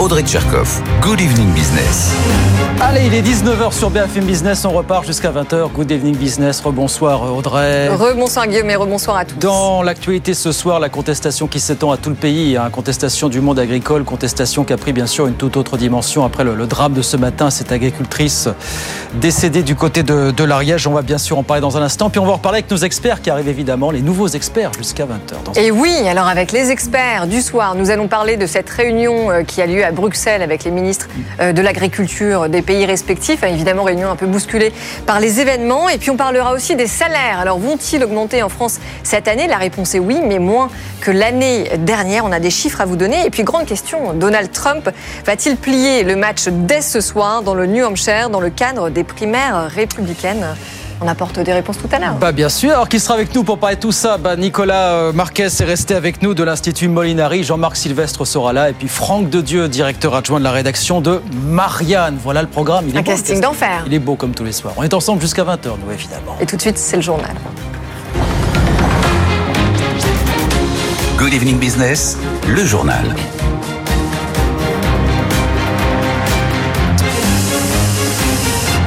Audrey Tcherkov. Good evening business. Allez, il est 19h sur BFM Business, on repart jusqu'à 20h. Good evening business, rebonsoir Audrey. Rebonsoir Guillaume et rebonsoir à tous. Dans l'actualité ce soir, la contestation qui s'étend à tout le pays, hein, contestation du monde agricole, contestation qui a pris bien sûr une toute autre dimension après le, le drame de ce matin, cette agricultrice décédée du côté de, de l'Ariège. On va bien sûr en parler dans un instant, puis on va en reparler avec nos experts qui arrivent évidemment, les nouveaux experts jusqu'à 20h. Et oui, alors avec les experts du soir, nous allons parler de cette réunion euh, qui a lieu à Bruxelles avec les ministres euh, de l'agriculture des pays respectifs. Hein, Évidemment, réunion un peu bousculée par les événements. Et puis on parlera aussi des salaires. Alors vont-ils augmenter en France cette année? La réponse est oui, mais moins que l'année dernière. On a des chiffres à vous donner. Et puis grande question, Donald Trump va-t-il plier le match dès ce soir dans le New Hampshire, dans le cadre des primaires républicaines? On apporte des réponses tout à l'heure. Bah bien sûr. Alors qui sera avec nous pour parler de tout ça? Bah, Nicolas euh, Marquez est resté avec nous de l'Institut Molinari. Jean-Marc Sylvestre sera là. Et puis Franck Dedieu, directeur adjoint de la rédaction de Marianne. Voilà le programme. Il est Un beau, casting d'enfer. Il est beau comme tous les soirs. On est ensemble jusqu'à 20h, nous évidemment. Et tout de suite, c'est le journal. Good evening business, le journal.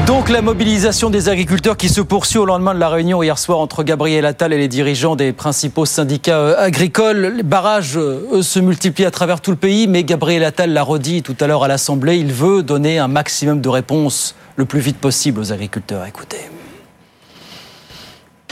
Donc la mobilisation des agriculteurs qui se poursuit au lendemain de la réunion hier soir entre Gabriel Attal et les dirigeants des principaux syndicats euh, agricoles. Les barrages, euh, se multiplient à travers tout le pays, mais Gabriel Attal l'a redit tout à l'heure à l'Assemblée, il veut donner un maximum de réponses le plus vite possible aux agriculteurs. Écoutez.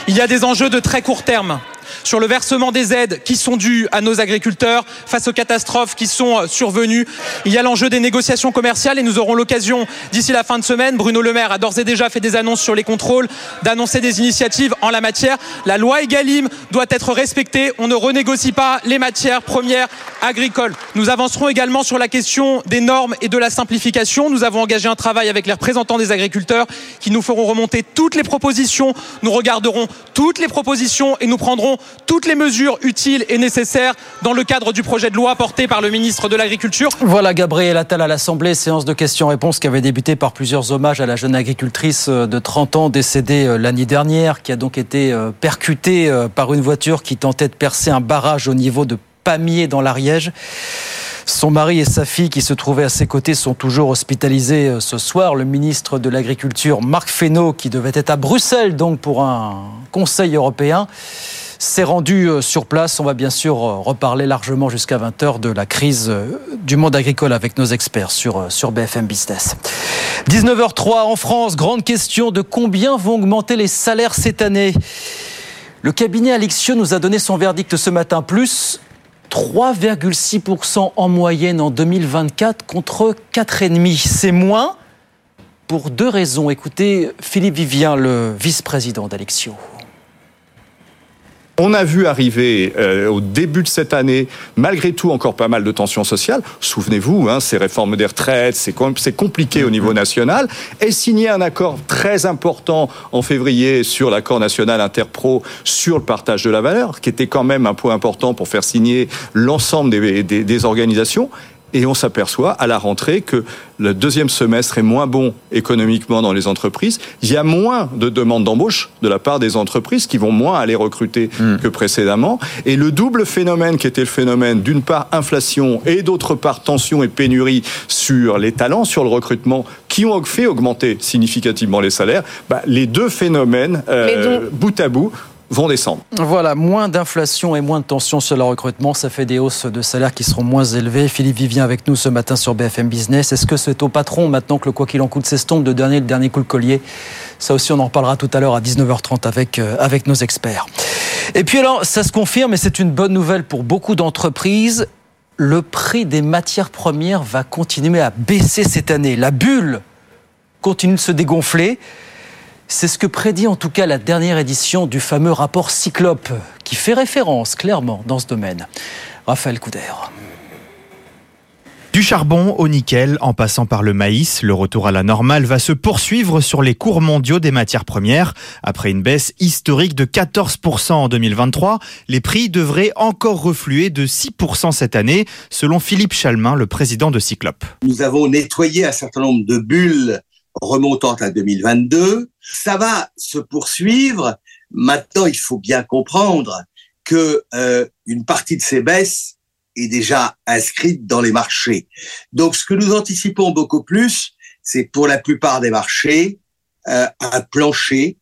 Il y a des enjeux de très court terme sur le versement des aides qui sont dues à nos agriculteurs face aux catastrophes qui sont euh, survenues. Il y a l'enjeu des négociations commerciales et nous aurons l'occasion d'ici la fin de semaine, Bruno Le Maire a d'ores et déjà fait des annonces sur les contrôles, d'annoncer des initiatives en la matière. La loi Egalim doit être respectée. On ne renégocie pas les matières premières agricoles. Nous avancerons également sur la question des normes et de la simplification. Nous avons engagé un travail avec les représentants des agriculteurs qui nous feront remonter toutes les propositions. Nous regarderons toutes les propositions et nous prendrons toutes les mesures utiles et nécessaires dans le cadre du projet de loi porté par le ministre de l'Agriculture. Voilà Gabriel Attal à l'Assemblée, séance de questions-réponses qui avait débuté par plusieurs hommages à la jeune agricultrice euh, de 30 ans décédée euh, l'année dernière, qui a donc été euh, percutée par une voiture qui tentait de percer un barrage au niveau de Pamiers dans l'Ariège. Son mari et sa fille qui se trouvaient à ses côtés sont toujours hospitalisés ce soir. Le ministre de l'Agriculture, Marc Fesneau, qui devait être à Bruxelles donc pour un Conseil européen, s'est rendu euh, sur place. On va bien sûr euh, reparler largement jusqu'à 20h de la crise du monde agricole avec nos experts sur, sur BFM Business. 19h03 en France, grande question de combien vont augmenter les salaires cette année Le cabinet Alixio nous a donné son verdict ce matin, plus 3,6% en moyenne en 2024 contre 4,5%. C'est moins pour deux raisons. Écoutez Philippe Vivien, le vice-président d'Alexio. On a vu arriver euh, au début de cette année, malgré tout, encore pas mal de tensions sociales. Souvenez-vous, hein, ces réformes des retraites, c'est com- compliqué au niveau national. Et signer un accord très important en février sur l'accord national interpro sur le partage de la valeur, qui était quand même un point important pour faire signer l'ensemble des, des- des organisations. Et on s'aperçoit à la rentrée que le deuxième semestre est moins bon économiquement dans les entreprises. Il y a moins de demandes d'embauche de la part des entreprises qui vont moins aller recruter que précédemment. Et le double phénomène qui était le phénomène d'une part inflation et d'autre part tension et pénurie sur les talents, sur le recrutement, qui ont fait augmenter significativement les salaires, bah, les deux phénomènes, euh, donc- bout à bout, Voilà, moins d'inflation et moins de tension sur le recrutement, ça fait des hausses de salaires qui seront moins élevées. Philippe Vivien avec nous ce matin sur BFM Business. Est-ce que c'est au patron maintenant que le quoi qu'il en coûte s'estompe de dernier le dernier coup de collier? Ça aussi, on en reparlera tout à l'heure à 19h30 avec, euh, avec nos experts. Et puis alors, ça se confirme et c'est une bonne nouvelle pour beaucoup d'entreprises. Le prix des matières premières va continuer à baisser cette année. La bulle continue de se dégonfler. C'est ce que prédit en tout cas la dernière édition du fameux rapport Cyclope, qui fait référence clairement dans ce domaine. Raphaël Couder. Du Du charbon au nickel, en passant par le maïs, le retour à la normale va se poursuivre sur les cours mondiaux des matières premières. Après une baisse historique de 14% en 2023, les prix devraient encore refluer de 6% cette année, selon Philippe Chalmin, le président de Cyclope. Nous avons nettoyé un certain nombre de bulles remontant à 2022. Ça va se poursuivre. Maintenant, il faut bien comprendre que euh, une partie de ces baisses est déjà inscrite dans les marchés. Donc, ce que nous anticipons beaucoup plus, c'est pour la plupart des marchés euh, un plancher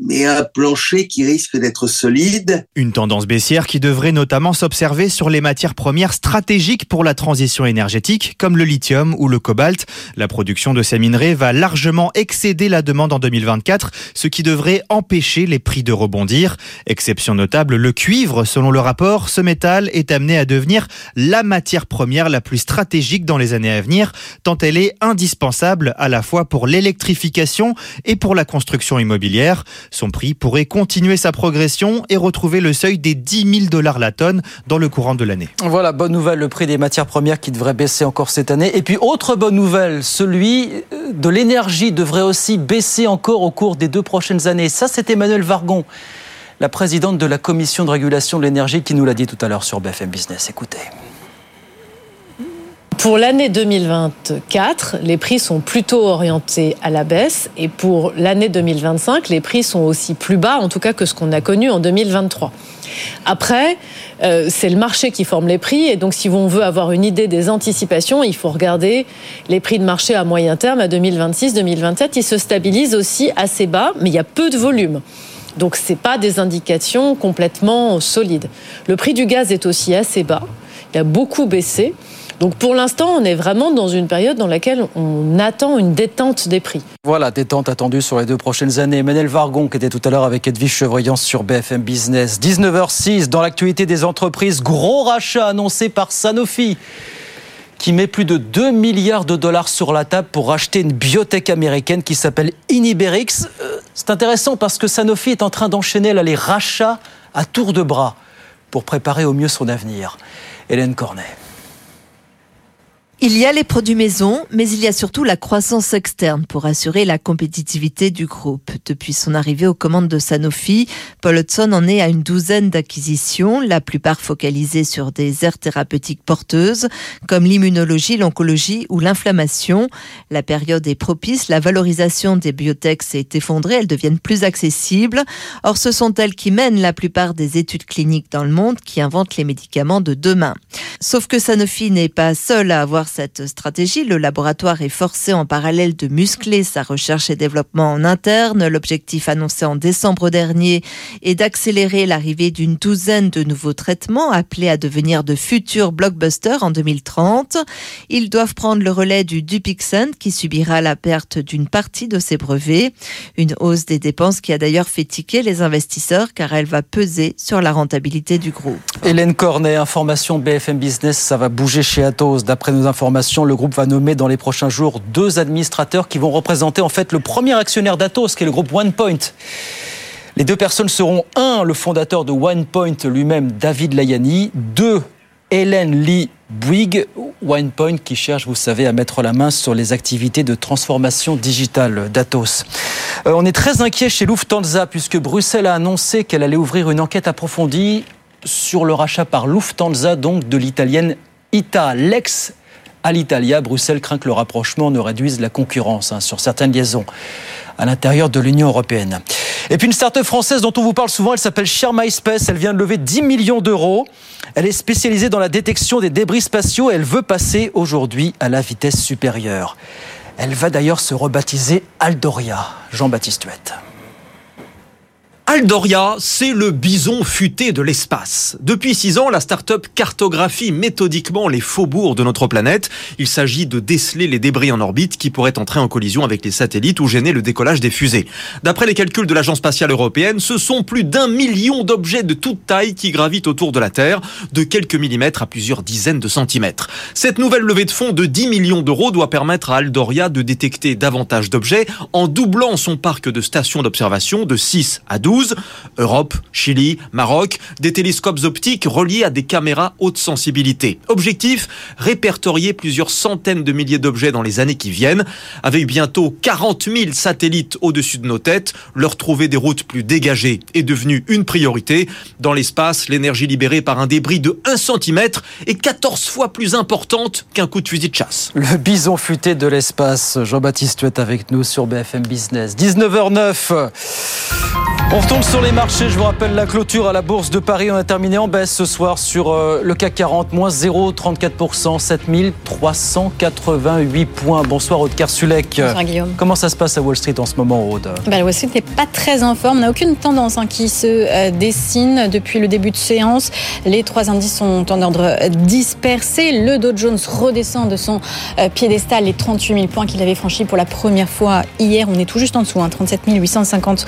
mais un plancher qui risque d'être solide. Une tendance baissière qui devrait notamment s'observer sur les matières premières stratégiques pour la transition énergétique, comme le lithium ou le cobalt. La production de ces minerais va largement excéder la demande en 2024, ce qui devrait empêcher les prix de rebondir. Exception notable, le cuivre, selon le rapport, ce métal est amené à devenir la matière première la plus stratégique dans les années à venir, tant elle est indispensable à la fois pour l'électrification et pour la construction immobilière. Son prix pourrait continuer sa progression et retrouver le seuil des 10 000 dollars la tonne dans le courant de l'année. Voilà, bonne nouvelle, le prix des matières premières qui devrait baisser encore cette année. Et puis, autre bonne nouvelle, celui de l'énergie devrait aussi baisser encore au cours des deux prochaines années. Ça, c'est Emmanuel Vargon, la présidente de la commission de régulation de l'énergie, qui nous l'a dit tout à l'heure sur BFM Business. Écoutez. Pour l'année 2024, les prix sont plutôt orientés à la baisse et pour l'année 2025, les prix sont aussi plus bas, en tout cas que ce qu'on a connu en 2023. Après, euh, c'est le marché qui forme les prix et donc si on veut avoir une idée des anticipations, il faut regarder les prix de marché à moyen terme à 2026-2027. Ils se stabilisent aussi assez bas, mais il y a peu de volume. Donc ce pas des indications complètement solides. Le prix du gaz est aussi assez bas. Il a beaucoup baissé. Donc pour l'instant, on est vraiment dans une période dans laquelle on attend une détente des prix. Voilà, détente attendue sur les deux prochaines années. Emmanuel Vargon, qui était tout à l'heure avec Edwige Chevrillon sur BFM Business. 19h06, dans l'actualité des entreprises, gros rachat annoncé par Sanofi qui met plus de 2 milliards de dollars sur la table pour racheter une biotech américaine qui s'appelle Iniberix. Euh, c'est intéressant parce que Sanofi est en train d'enchaîner les rachats à tour de bras pour préparer au mieux son avenir. Hélène Cornet. Il y a les produits maison, mais il y a surtout la croissance externe pour assurer la compétitivité du groupe. Depuis son arrivée aux commandes de Sanofi, Paul Hudson en est à une douzaine d'acquisitions, la plupart focalisées sur des aires thérapeutiques porteuses, comme l'immunologie, l'oncologie ou l'inflammation. La période est propice, la valorisation des biotech s'est effondrée, elles deviennent plus accessibles. Or, ce sont elles qui mènent la plupart des études cliniques dans le monde, qui inventent les médicaments de demain. Sauf que Sanofi n'est pas seul à avoir cette stratégie, le laboratoire est forcé en parallèle de muscler sa recherche et développement en interne. L'objectif annoncé en décembre dernier est d'accélérer l'arrivée d'une douzaine de nouveaux traitements appelés à devenir de futurs blockbusters en 2030. Ils doivent prendre le relais du Dupixent qui subira la perte d'une partie de ses brevets. Une hausse des dépenses qui a d'ailleurs fait tiquer les investisseurs car elle va peser sur la rentabilité du groupe. Hélène Cornet, information BFM Business, ça va bouger chez Atos. D'après nos informations, le groupe va nommer dans les prochains jours deux administrateurs qui vont représenter en fait le premier actionnaire d'Atos, qui est le groupe OnePoint. Les deux personnes seront un, le fondateur de OnePoint lui-même, David Layani, deux, Hélène Lee Bouygues, OnePoint qui cherche, vous savez, à mettre la main sur les activités de transformation digitale d'Atos. Euh, on est très inquiet chez Lufthansa puisque Bruxelles a annoncé qu'elle allait ouvrir une enquête approfondie sur le rachat par Lufthansa donc de l'italienne ITA, l'ex à l'Italia. Bruxelles craint que le rapprochement ne réduise la concurrence hein, sur certaines liaisons à l'intérieur de l'Union européenne. Et puis une start-up française dont on vous parle souvent, elle s'appelle Share MySpace. Elle vient de lever 10 millions d'euros. Elle est spécialisée dans la détection des débris spatiaux et elle veut passer aujourd'hui à la vitesse supérieure. Elle va d'ailleurs se rebaptiser Aldoria. Jean-Baptiste Huette. Aldoria, c'est le bison futé de l'espace. Depuis six ans, la start-up cartographie méthodiquement les faubourgs de notre planète. Il s'agit de déceler les débris en orbite qui pourraient entrer en collision avec les satellites ou gêner le décollage des fusées. D'après les calculs de l'Agence spatiale européenne, ce sont plus d'un million d'objets de toute taille qui gravitent autour de la Terre, de quelques millimètres à plusieurs dizaines de centimètres. Cette nouvelle levée de fonds de 10 millions d'euros doit permettre à Aldoria de détecter davantage d'objets en doublant son parc de stations d'observation de 6 à 12 2012. Europe, Chili, Maroc, des télescopes optiques reliés à des caméras haute sensibilité. Objectif, répertorier plusieurs centaines de milliers d'objets dans les années qui viennent. Avec bientôt 40 000 satellites au-dessus de nos têtes, leur trouver des routes plus dégagées est devenu une priorité. Dans l'espace, l'énergie libérée par un débris de 1 cm est 14 fois plus importante qu'un coup de fusil de chasse. Le bison futé de l'espace. Jean-Baptiste, avec nous sur BFM Business. 19h09. On retourne sur les marchés. Je vous rappelle la clôture à la Bourse de Paris. On a terminé en baisse ce soir sur euh, le CAC 40, moins 0,34%, 7388 points. Bonsoir Aude Kersulek. Bonsoir Guillaume. Comment ça se passe à Wall Street en ce moment, Aude? Bah, Wall Street n'est pas très en forme. On n'a aucune tendance hein, qui se euh, dessine depuis le début de séance. Les trois indices sont en ordre dispersé. Le Dow Jones redescend de son euh, piédestal les 38 000 points qu'il avait franchis pour la première fois hier. On est tout juste en dessous, hein, 37 850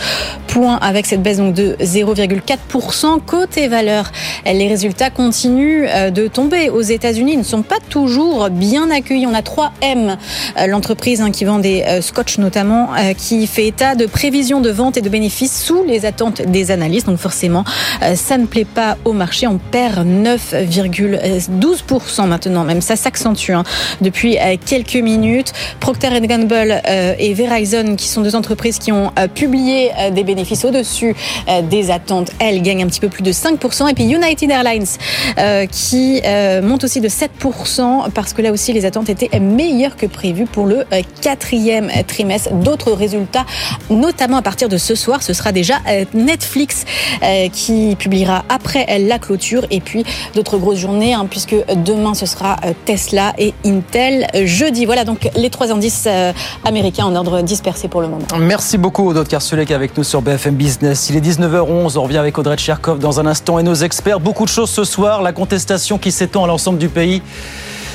points avec cette baisse donc de 0,4%. Côté valeur, les résultats continuent euh, de tomber aux États-Unis. Ils ne sont pas toujours bien accueillis. On a 3M, euh, l'entreprise hein, qui vend des euh, scotch notamment, qui fait état de prévisions de vente et de bénéfices sous les attentes des analystes. Donc forcément, ça ne plaît pas au marché. On perd 9,12% maintenant. Même ça s'accentue hein, depuis quelques minutes. Procter Gamble et Verizon, qui sont deux entreprises qui ont publié des bénéfices au-dessus euh, des attentes. Elle gagne un petit peu plus de 5%. Et puis United Airlines euh, qui euh, monte aussi de 7% parce que là aussi les attentes étaient meilleures que prévues pour le quatrième trimestre. D'autres résultats, notamment à partir de ce soir, ce sera déjà Netflix qui publiera après la clôture et puis d'autres grosses journées hein, puisque demain ce sera Tesla et Intel jeudi. Voilà donc les trois indices américains en ordre dispersé pour le moment. Merci beaucoup, Aude Karsulek, avec nous sur BFM Business. Il est 19h11, on revient avec Audrey Tcherkov dans un instant et nos experts. Beaucoup de choses ce soir, la contestation qui s'étend à l'ensemble du pays.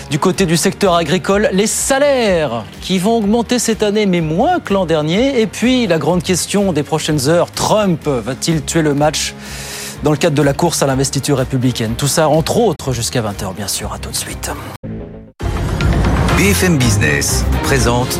Du côté du secteur agricole, les salaires qui vont augmenter cette année, mais moins que l'an dernier. Et puis la grande question des prochaines heures, Trump va-t-il tuer le match dans le cadre de la course à l'investiture républicaine? Tout ça, entre autres, jusqu'à 20h, bien sûr. À tout de suite. BFM Business présente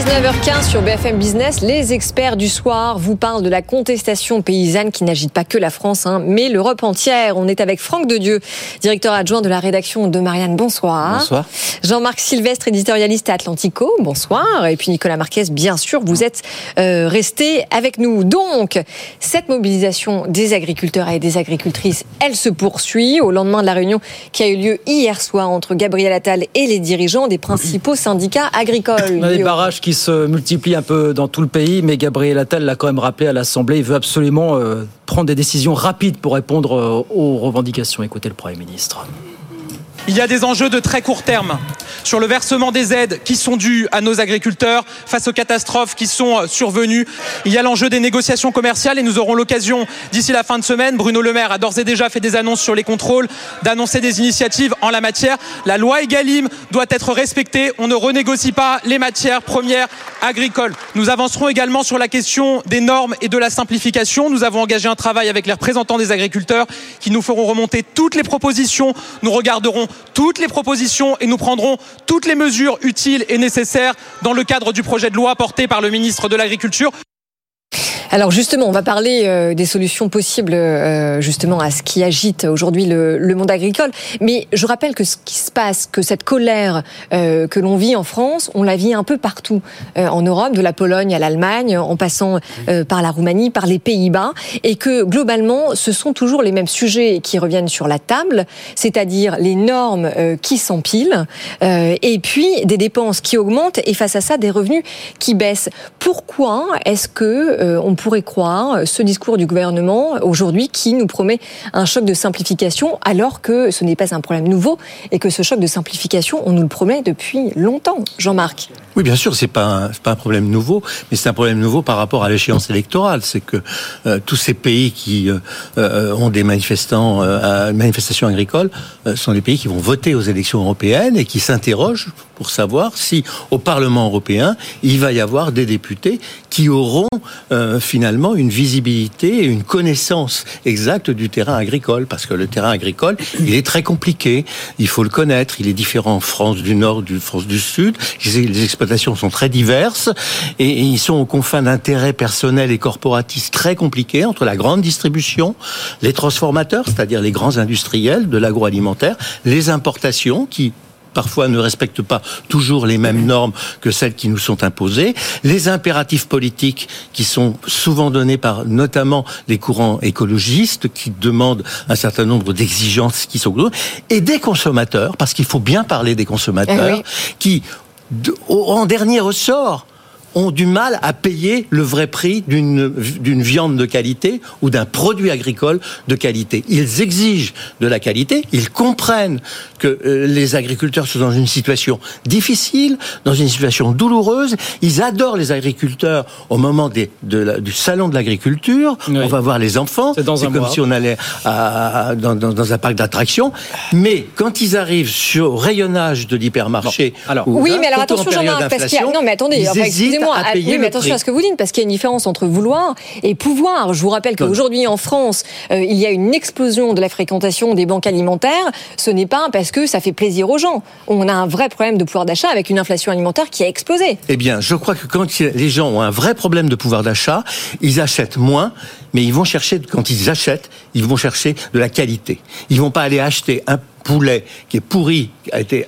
19h15 sur BFM Business, les experts du soir vous parlent de la contestation paysanne qui n'agite pas que la France, hein, mais l'Europe entière. On est avec Franck Dedieu, directeur adjoint de la rédaction de Marianne. Bonsoir. Bonsoir. Jean-Marc Sylvestre, éditorialiste à Atlantico. Bonsoir. Et puis Nicolas Marquez, bien sûr, vous êtes euh, resté avec nous. Donc, cette mobilisation des agriculteurs et des agricultrices, elle se poursuit au lendemain de la réunion qui a eu lieu hier soir entre Gabriel Attal et les dirigeants des principaux syndicats agricoles qui se multiplient un peu dans tout le pays, mais Gabriel Attal l'a quand même rappelé à l'Assemblée. Il veut absolument euh, prendre des décisions rapides pour répondre euh, aux revendications. Écoutez le Premier ministre. Il y a des enjeux de très court terme sur le versement des aides qui sont dues à nos agriculteurs face aux catastrophes qui sont euh, survenues. Il y a l'enjeu des négociations commerciales et nous aurons l'occasion d'ici la fin de semaine, Bruno Le Maire a d'ores et déjà fait des annonces sur les contrôles, d'annoncer des initiatives en la matière. La loi Egalim doit être respectée. On ne renégocie pas les matières premières agricoles. Nous avancerons également sur la question des normes et de la simplification. Nous avons engagé un travail avec les représentants des agriculteurs qui nous feront remonter toutes les propositions. Nous regarderons toutes les propositions et nous prendrons toutes les mesures utiles et nécessaires dans le cadre du projet de loi porté par le ministre de l'Agriculture. Alors justement, on va parler euh, des solutions possibles euh, justement à ce qui agite aujourd'hui le, monde agricole. Mais je rappelle que ce qui se passe, que cette colère euh, que l'on vit en France, on la vit un peu partout en Europe, de la Pologne à l'Allemagne, en passant par la Roumanie, par les Pays-Bas, et que globalement, ce sont toujours les mêmes sujets qui reviennent sur la table, c'est-à-dire les normes qui s'empilent, et puis des dépenses qui augmentent, et face à ça, des revenus qui baissent. Pourquoi est-ce que on pourrait croire ce discours du gouvernement aujourd'hui qui nous promet un choc de simplification alors que ce n'est pas un problème nouveau et que ce choc de simplification, on nous le promet depuis longtemps. Jean-Marc. Oui, bien sûr, c'est pas pas un problème nouveau, mais c'est un problème nouveau par rapport à l'échéance électorale. C'est que euh, tous ces pays qui euh, euh, ont des manifestants, manifestations agricoles, sont des pays qui vont voter aux élections européennes et qui s'interrogent pour savoir si au Parlement européen, il va y avoir des députés qui auront euh, finalement une visibilité et une connaissance exacte du terrain agricole, parce que le terrain agricole, il est très compliqué, il faut le connaître, il est différent en France du Nord, du France du Sud, les exploitations sont très diverses, et, et ils sont aux confins d'intérêts personnels et corporatistes très compliqués entre la grande distribution, les transformateurs, c'est-à-dire les grands industriels de l'agroalimentaire, les importations qui parfois ne respectent pas toujours les mêmes normes que celles qui nous sont imposées, les impératifs politiques qui sont souvent donnés par notamment les courants écologistes qui demandent un certain nombre d'exigences qui sont et des consommateurs parce qu'il faut bien parler des consommateurs Eh oui. qui en dernier ressort ont du mal à payer le vrai prix d'une d'une viande de qualité ou d'un produit agricole de qualité. Ils exigent de la qualité, ils comprennent que euh, les agriculteurs sont dans une situation difficile, dans une situation douloureuse. Ils adorent les agriculteurs au moment des, de la- du salon de l'agriculture. On va voir les enfants. C'est comme mois. si on allait à- à- dans, dans- dans un parc d'attractions. Mais quand ils arrivent sur rayonnage de l'hypermarché, ou Oui, là, mais alors attention, période Jean-Marc, parce qu'il y a... d'inflation, Non, mais attendez, à payer Oui, mais attention prix. à ce que vous dites, parce qu'il y a une différence entre vouloir et pouvoir. Je vous rappelle qu'aujourd'hui, en France, euh, il y a une explosion de la fréquentation des banques alimentaires. Ce n'est pas parce que ça fait plaisir aux gens. On a un vrai problème de pouvoir d'achat avec une inflation alimentaire qui a explosé. Eh bien, je crois que quand les gens ont un vrai problème de pouvoir d'achat, ils achètent moins, mais ils vont chercher, quand ils achètent, ils vont chercher de la qualité. Ils vont pas aller acheter un poulet qui est pourri, qui a été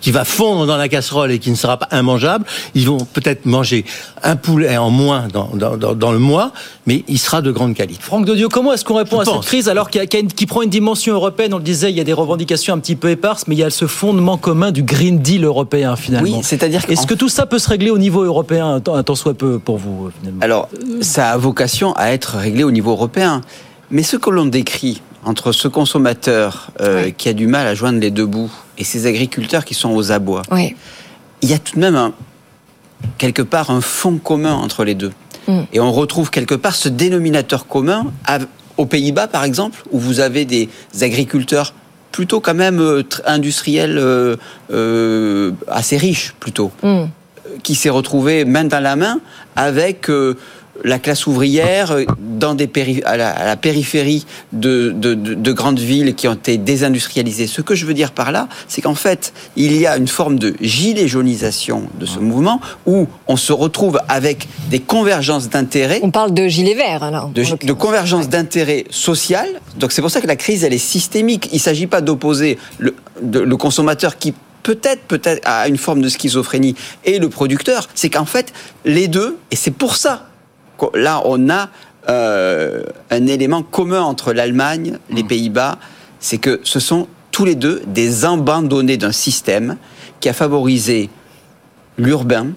qui, va fondre dans la casserole et qui ne sera pas immangeable. Ils vont peut-être manger un poulet en moins dans, dans, dans, dans le mois, mais il sera de grande qualité. Franck de Dieu, comment est-ce qu'on répond Je à cette crise alors qu'il y a- qu'il y a une- qui prend une dimension européenne On le disait, il y a des revendications un petit peu éparses, mais il y a ce fondement commun du Green Deal européen finalement. Oui, c'est-à-dire Est-ce que tout ça peut se régler au niveau européen, un tant- un tant soit peu pour vous finalement? Alors, ça a vocation à être réglé au niveau européen. Mais ce que l'on décrit entre ce consommateur euh, qui a du mal à joindre les deux bouts et ces agriculteurs qui sont aux abois, Oui. il y a tout de même un- quelque part un fond commun entre les deux. Mm. Et on retrouve quelque part ce dénominateur commun à- aux Pays-Bas, par exemple, où vous avez des agriculteurs plutôt quand même euh, tr- industriels euh, assez riches, plutôt Hmm. qui s'est retrouvé main dans la main avec euh, la classe ouvrière euh, dans des péri- à, la, à la périphérie de, de- de- de grandes villes qui ont été désindustrialisées. Ce que je veux dire par là, c'est qu'en fait, il y a une forme de gilet jaunisation de ce mouvement où on se retrouve avec des convergences d'intérêts. On parle de gilet vert, alors. De, de convergence d'intérêts social. Donc c'est pour ça que la crise, elle est systémique. Il ne s'agit pas d'opposer le, le consommateur qui peut-être peut-être a une forme de schizophrénie et le producteur. C'est qu'en fait, les deux, et c'est pour ça là, on a euh, un élément commun entre l'Allemagne, les Pays-Bas, c'est que ce sont tous les deux des abandonnés d'un système qui a favorisé l'urbain,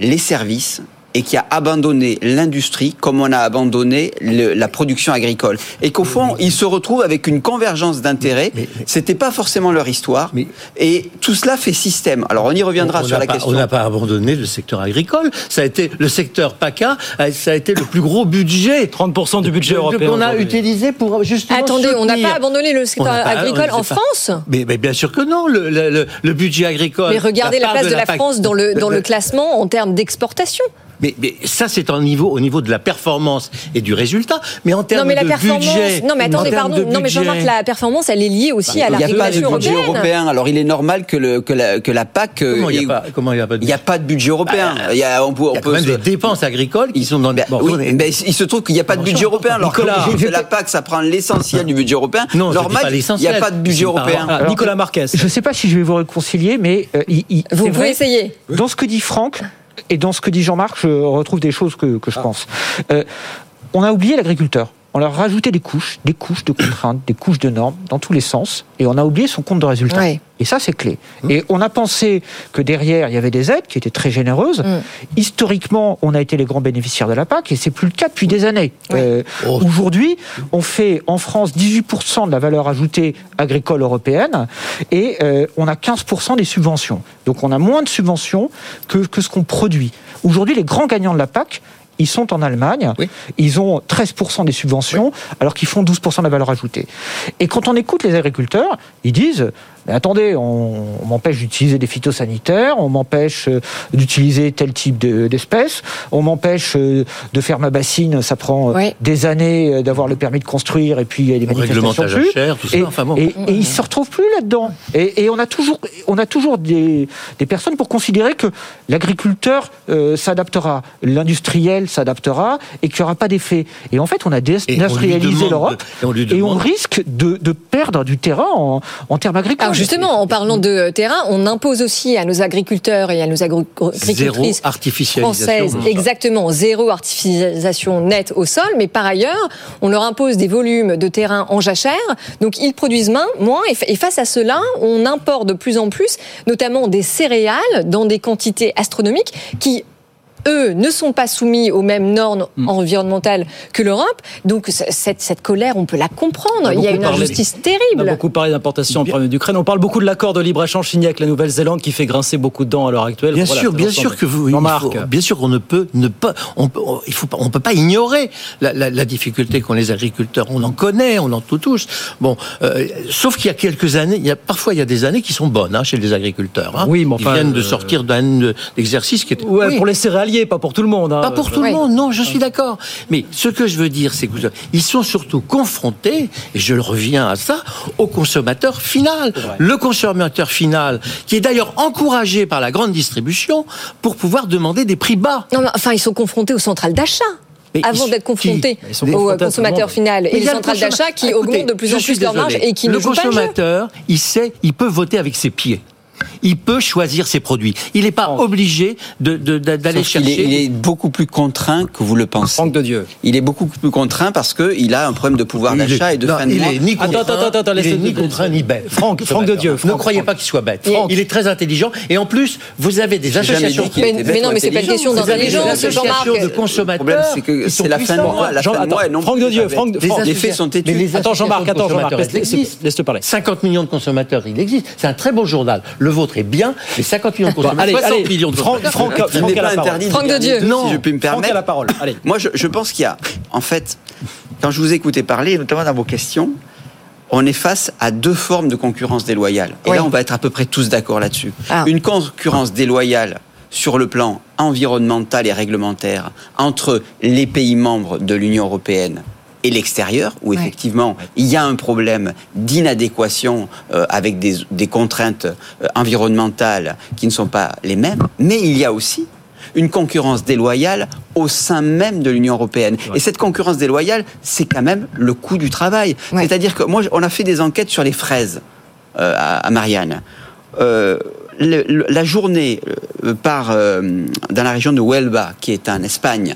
les services et qui a abandonné l'industrie comme on a abandonné le- la production agricole. Et qu'au fond, ils se retrouvent avec une convergence d'intérêts. C'était pas forcément leur histoire. Et tout cela fait système. Alors on y reviendra On sur la pas- question. On n'a pas abandonné le secteur agricole. Ça a été le secteur PACA, a- ça a été le plus gros budget. 30% du budget européen qu'on a utilisé pour justement. Attendez, on n'a pas abandonné le secteur pas- agricole en pas. France Mais, mais bien sûr que non. Le, le- le- le budget agricole. Mais regardez la, place de la PAC France dans le, dans le le- classement en termes d'exportation. Mais, mais ça, c'est au niveau, au niveau de la performance et du résultat. Mais en termes Non mais la de performance. budget, non mais en attendez, pardon. Non mais budget- Jean-Marc, la performance, elle est liée aussi à la il n'y a pas de régulation budget européenne. européen. Alors il est normal que, le, que, la, que la PAC. euh, Comment il n'y a, pas- a de Il n'y a pas de budget européen. il y a, on peut, on Il y a peut quand même se- des dépenses agricoles qui sont dans. Bon, oui, est- mais il se trouve qu'il n'y a pas de budget européen. Alors Nicolas, que la PAC, ça prend l'essentiel du budget européen. Non, Normal, pas il n'y a pas de budget européen. Ah, Nicolas Marquez. Je ne sais pas si je vais vous réconcilier, mais euh, il- il- Vous pouvez vrai, essayer. Dans ce que dit Franck et dans ce que dit Jean-Marc, je retrouve des choses que, que je pense. Euh, on a oublié l'agriculteur. On leur a rajouté des couches, des couches de contraintes, des couches de normes dans tous les sens, et on a oublié son compte de résultat. Ouais. Et ça, c'est clé. Et on a pensé que derrière, il y avait des aides qui étaient très généreuses. Historiquement, on a été les grands bénéficiaires de la PAC, et c'est plus le cas depuis des années. Euh, Aujourd'hui, on fait en France 18% de la valeur ajoutée agricole européenne, et euh, on a 15% des subventions. Donc on a moins de subventions que, que ce qu'on produit. Aujourd'hui, les grands gagnants de la PAC, ils sont en Allemagne, ils ont 13% des subventions, alors qu'ils font 12% de la valeur ajoutée. Et quand on écoute les agriculteurs, ils disent mais attendez, on, on m'empêche d'utiliser des phytosanitaires, on m'empêche euh, d'utiliser tel type de- d'espèces, on m'empêche euh, de faire ma bassine, ça prend euh, des années d'avoir le permis de construire et puis il y a des manifestations plus. cher, tout ça, et, enfin bon. et, et ils se retrouvent plus là-dedans. Et, et on a toujours, on a toujours des, des personnes pour considérer que l'agriculteur euh, s'adaptera, l'industriel s'adaptera et qu'il n'y aura pas d'effet. Et en fait, on a désindustrialisé l'Europe et on risque de, de perdre du terrain en, en termes agricoles. Alors justement, en parlant de euh, terrain, on impose aussi à nos agriculteurs et à nos agri- agricultrices Zéro artificialisation. françaises, exactement, zéro artificialisation nette au sol, mais par ailleurs, on leur impose des volumes de terrain en jachère, donc ils produisent moins, et face à cela, on importe de plus en plus, notamment des céréales dans des quantités astronomiques qui eux ne sont pas soumis aux mêmes normes Hmm. environnementales que l'Europe. Donc cette, cette colère, on peut la comprendre. Il y a une parlé- injustice On a terrible. beaucoup parlé d'importation en premier d'Ukraine. On parle beaucoup de l'accord de libre-échange signé avec la Nouvelle-Zélande qui fait grincer beaucoup de dents à l'heure actuelle. Bien Voilà, sûr, bien sûr que vous, faut- bien sûr qu'on ne peut ne pas, on, peut- on- il faut pas, on peut pas ignorer la, la- la difficulté qu'ont les agriculteurs. On en connaît, on en tout tous. Bon, euh, sauf qu'il y a quelques années, il y a parfois il y a des années qui sont bonnes hein, chez les agriculteurs. hein. Oui, mais Ils enfin, viennent de euh, sortir d'un exercice qui était Ouais, Oui. pour les pas pour tout le monde. hein. Pas pour tout Oui. le monde, non, je suis d'accord. Mais ce que je veux dire, c'est que vous- ils sont surtout confrontés, et je le reviens à ça, au consommateur final. Le consommateur final, qui est d'ailleurs encouragé par la grande distribution pour pouvoir demander des prix bas. Non, mais enfin, ils sont confrontés aux centrales d'achat. Avant d'être confrontés au le consommateur final et les le centrales d'achat qui Écoutez, augmentent de plus en plus leur marge et qui le ne jouent pas le jeu. consommateur, il sait, il peut voter avec ses pieds. Il peut choisir ses produits. Il n'est pas obligé de- de- de- d'aller chercher. est, il est beaucoup plus contraint que vous le pensez. Franck de Dieu. Il est beaucoup plus contraint parce qu'il a un problème de pouvoir Il d'achat et de non, fin de il mois. est ni contraint, attends, attends, attends, il est ni contraint ni bête. Franck, Franck de Dieu. ne croyez Franck. pas qu'il soit bête. Franck. Il est très intelligent et en plus, vous avez des associations. Mais- mais non, mais c'est pas une question d'intelligence, Jean-Marc. de Le problème, consommateurs. c'est que c'est la fin de mois. Franck de Dieu, Franck de- Les faits sont les Attends, Jean-Marc, attends, Jean-Marc, consommateurs, laisse- elles laisse- existent. laisse-te parler. 50 millions de consommateurs, il existe. C'est un très beau journal. Le vôtre est bien, mais 50 millions de Bon, consommateurs, allez, 60 allez, millions de Franck. Franck, Il Franck la parole. de Dieu. Non. si je peux me Franck a permettre. la parole. Allez. Moi, je, je pense qu'il y a, en fait, quand je vous écoutais parler, notamment dans vos questions, on est face à deux formes de concurrence déloyale. Et Oui. là, on va être à peu près tous d'accord là-dessus. Ah. Une concurrence déloyale sur le plan environnemental et réglementaire entre les pays membres de l'Union européenne et l'extérieur, où Ouais. effectivement il y a un problème d'inadéquation euh, avec des, des contraintes euh, environnementales qui ne sont pas les mêmes, mais il y a aussi une concurrence déloyale au sein même de l'Union européenne. Et cette concurrence déloyale, c'est quand même le coût du travail. Ouais. C'est-à-dire que moi, on a fait des enquêtes sur les fraises euh, à, à Marianne. Euh, la journée euh, euh, dans la région de Huelva, qui est en Espagne,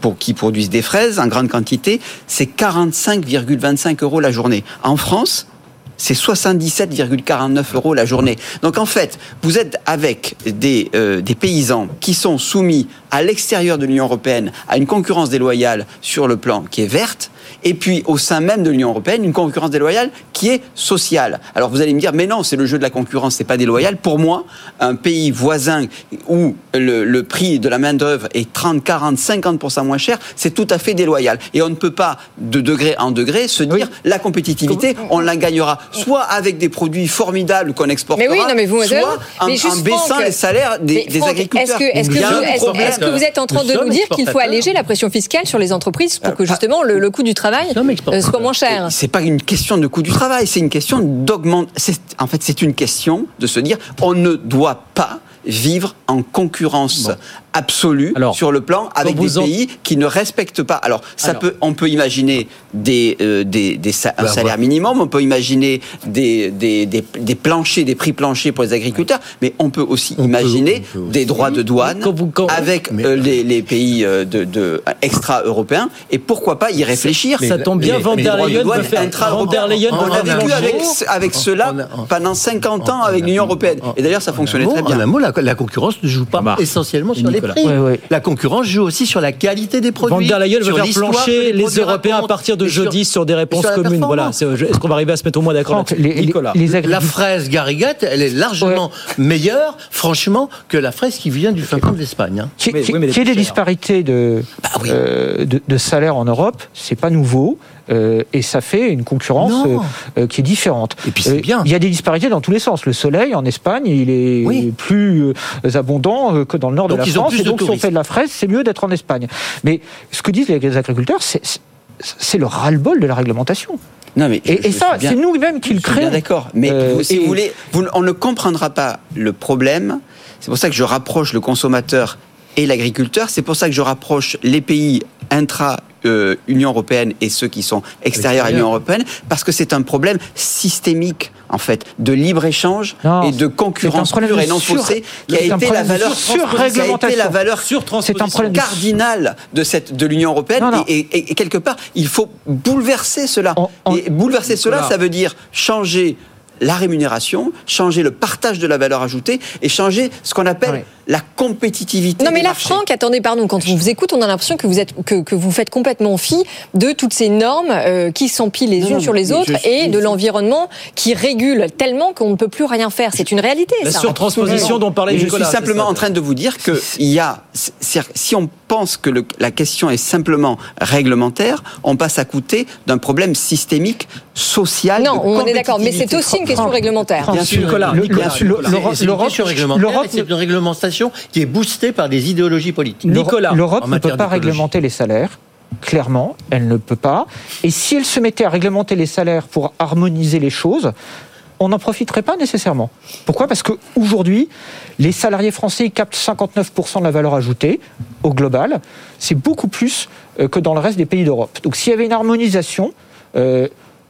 pour qui produisent des fraises en grande quantité, c'est 45,25 euros la journée. En France, c'est 77,49 euros la journée. Donc en fait, vous êtes avec euh, des paysans qui sont soumis à l'extérieur de l'Union européenne à une concurrence déloyale sur le plan qui est verte, et puis au sein même de l'Union européenne, une concurrence déloyale qui est sociale. Alors vous allez me dire, mais non, c'est le jeu de la concurrence, c'est pas déloyal. Pour moi, un pays voisin où le, le prix de la main-d'œuvre est 30, 40, 50% moins cher, c'est tout à fait déloyal. Et on ne peut pas, de degré en degré, se dire, la compétitivité, on la gagnera soit avec des produits formidables qu'on exportera, Mais oui, non, mais vous, soit en, mais en juste, baissant les salaires des, Mais des Franck, agriculteurs. Est-ce que, est-ce que Y a vous, que êtes en train de nous dire qu'il faut alléger la pression fiscale sur les entreprises pour que Ah, justement le, le coût du travail euh, soit moins cher. C'est pas une question de coût du travail, c'est une question d'augmenter. En fait, c'est une question de se dire on ne doit pas vivre en concurrence absolue Alors, sur le plan avec des en- pays qui ne respectent pas. Alors, ça Alors. peut, on peut imaginer des, euh, des, des sa- un Bah, salaire minimum, on peut imaginer des, des, des, des planchers, des prix planchers pour les agriculteurs, mais on peut aussi On imaginer on peut aussi. des droits de douane Quand vous- quand- avec Mais- euh, les, les pays euh, de, de extra-européens et pourquoi pas y réfléchir. Ça tombe bien, Van der les droits de Leyen douane veut faire Leyen On a vécu avec, avec cela pendant 50 ans en avec un l'Union européenne. en- Et d'ailleurs, ça fonctionnait En très un bien. mot, la, concurrence ne joue pas essentiellement sur les prix. La concurrence joue aussi sur la qualité des produits. Van der Leyen veut faire plancher les Européens à partir de et sur- jeudi sur, des réponses communes. Voilà. Est-ce qu'on va arriver à se mettre au moins d'accord les- les- Nicolas. La fraise Garriguette, elle est largement meilleure, franchement, que la fraise qui vient du fin fond de l'Espagne. hein. Qu'il y ait des disparités de, Bah euh, de, de salaire en Europe, c'est pas nouveau. Euh, et ça fait une concurrence euh, euh, qui est différente. Et puis c'est bien. Il y a des disparités dans tous les sens. Le soleil en Espagne, il est Oui. plus abondant que dans le nord Donc de la ils ont France. Et donc, si on fait de la fraise, c'est mieux d'être en Espagne. Mais ce que disent les agriculteurs, c'est c'est le ras-le-bol de la réglementation. Non, mais je- Et, je ça, c'est nous-mêmes qui le créons. d'accord. Mais Euh, vous- si et- vous voulez, vous- on ne comprendra pas le problème. C'est pour ça que je rapproche le consommateur et l'agriculteur. C'est pour ça que je rapproche les pays intra euh, Union européenne et ceux qui sont extérieurs à l'Union européenne, parce que c'est un problème systémique en fait de libre échange Non, et de concurrence pure et non faussée qui a été la valeur surréglementation. la valeur C'est un problème de- cardinale de cette de l'Union européenne Non, non. Et, et- et quelque part il faut bouleverser cela et bouleverser cela ça veut dire changer la rémunération, changer le partage de la valeur ajoutée et changer ce qu'on appelle Ouais. la compétitivité. Non mais là, marchés. Franck, attendez, pardon, quand on vous écoute, on a l'impression que vous êtes que, que vous faites complètement fi de toutes ces normes euh, qui s'empilent les Non, unes non, sur les autres suis- et de l'environnement qui régule tellement qu'on ne peut plus rien faire. C'est une réalité. La ça. surtransposition dont parlait Mais je Nicolas. suis simplement ça. en train de vous dire que il y a, si on pense que le- la question est simplement réglementaire, on passe à côté d'un problème systémique, social. Non, de on est d'accord, mais c'est aussi une question Franck, réglementaire. Franck, Bien sûr, Nicolas, le- Nicolas, le- Nicolas. l'Europe- C'est- C'est une l'Europe- question réglementaire, l'Europe- et c'est une réglementation qui est boostée par des idéologies politiques. Nicolas, L'Europe ne peut pas réglementer les salaires. Clairement, elle ne peut pas. Et si elle se mettait à réglementer les salaires pour harmoniser les choses, on n'en profiterait pas nécessairement. Pourquoi? Parce qu'aujourd'hui, les salariés français captent 59% de la valeur ajoutée au global. C'est beaucoup plus euh, que dans le reste des pays d'Europe. Donc s'il y avait une harmonisation, euh,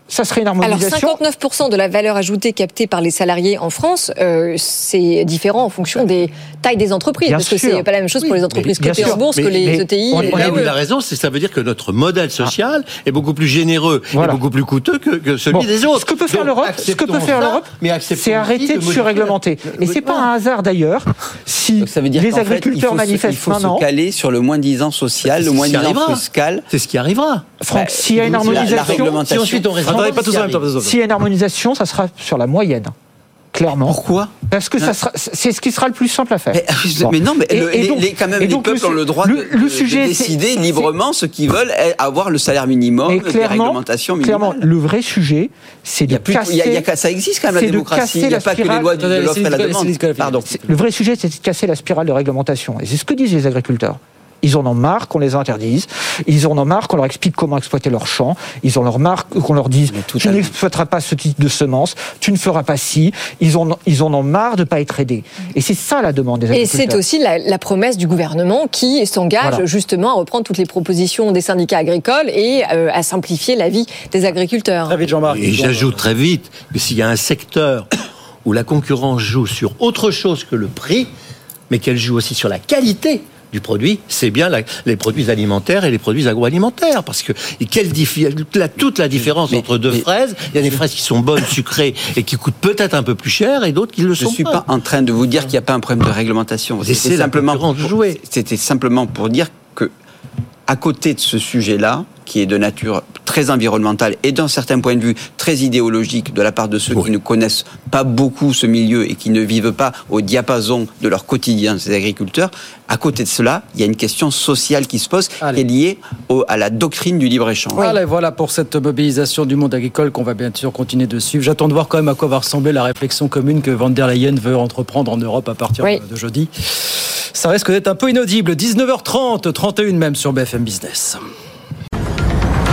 ça serait une Alors harmonisation. 59% de la valeur ajoutée captée par les salariés en France, euh, c'est différent en fonction des tailles des entreprises, Bien parce que sûr. c'est pas la même chose pour les entreprises cotées en bourse que les ETI. on- les a Là où PME. il a raison, c'est que ça veut dire que notre modèle social est beaucoup plus généreux Voilà. et beaucoup plus coûteux que, que celui Bon, des autres. Ce que peut faire l'Europe, ce que peut faire l'Europe, c'est arrêter de surréglementer. le- Et c'est pas un hasard d'ailleurs si Donc ça veut dire les qu'en fait, il agriculteurs faut se- manifestent il faut maintenant. se caler sur le moins disant social, le moins disant fiscal. C'est ce qui arrivera. Franck, s'il y a une harmonisation. Si ensuite on pas tous en même temps. s'il y a une harmonisation, ça sera sur la moyenne. Clairement. Pourquoi Parce que ça sera, c'est ce qui sera le plus simple à faire. Mais, Bon. mais non, mais Et- le- et les, donc- les- quand même, et les donc peuples le- ont le droit le- de, le de sujet, décider librement ce qu'ils veulent, est avoir le salaire minimum, Et clairement, réglementations clairement, minimales. le vrai sujet, c'est de plus, casser. y a- y a- ça existe quand même la démocratie. Il n'y a pas que les spirale. lois de l'offre et la demande. Pardon. Le vrai sujet, c'est de casser la spirale de réglementation. Et c'est ce que disent les agriculteurs. Ils en ont marre qu'on les interdise. Ils en ont marre qu'on leur explique comment exploiter leurs champs. Ils en ont marre qu'on leur dise tu n'exploiteras pas ce type de semences, tu ne feras pas ci. Ils en, ils en ont marre de ne pas être aidés. Et c'est ça la demande des Et agriculteurs. c'est aussi la, la promesse du gouvernement qui s'engage Voilà. justement à reprendre toutes les propositions des syndicats agricoles et euh, à simplifier la vie des agriculteurs. Très vite, Jean-Marc. Et j'ajoute très vite que s'il y a un secteur où la concurrence joue sur autre chose que le prix, mais qu'elle joue aussi sur la qualité du produit, c'est bien la- les produits alimentaires et les produits agroalimentaires. Parce que quelle la- toute la différence Mais- entre deux mais- fraises, il y a des fraises qui sont bonnes, sucrées et qui coûtent peut-être un peu plus cher et d'autres qui le Je sont ne suis pas en train de vous dire qu'il n'y a pas un problème de réglementation. C'était simplement, pour- jouer. c'était simplement pour dire que, à côté de ce sujet-là, qui est de nature très environnementale et d'un certain point de vue très idéologique de la part de ceux qui ne connaissent pas beaucoup ce milieu et qui ne vivent pas au diapason de leur quotidien, ces agriculteurs, à côté de cela, il y a une question sociale qui se pose, qui est liée au- à la doctrine du libre-échange. Voilà, et voilà pour cette mobilisation du monde agricole qu'on va bien sûr continuer de suivre. J'attends de voir quand même à quoi va ressembler la réflexion commune que Van der Leyen veut entreprendre en Europe à partir Oui. de jeudi. Ça risque d'être un peu inaudible. 19h30, 31 même sur BFM Business.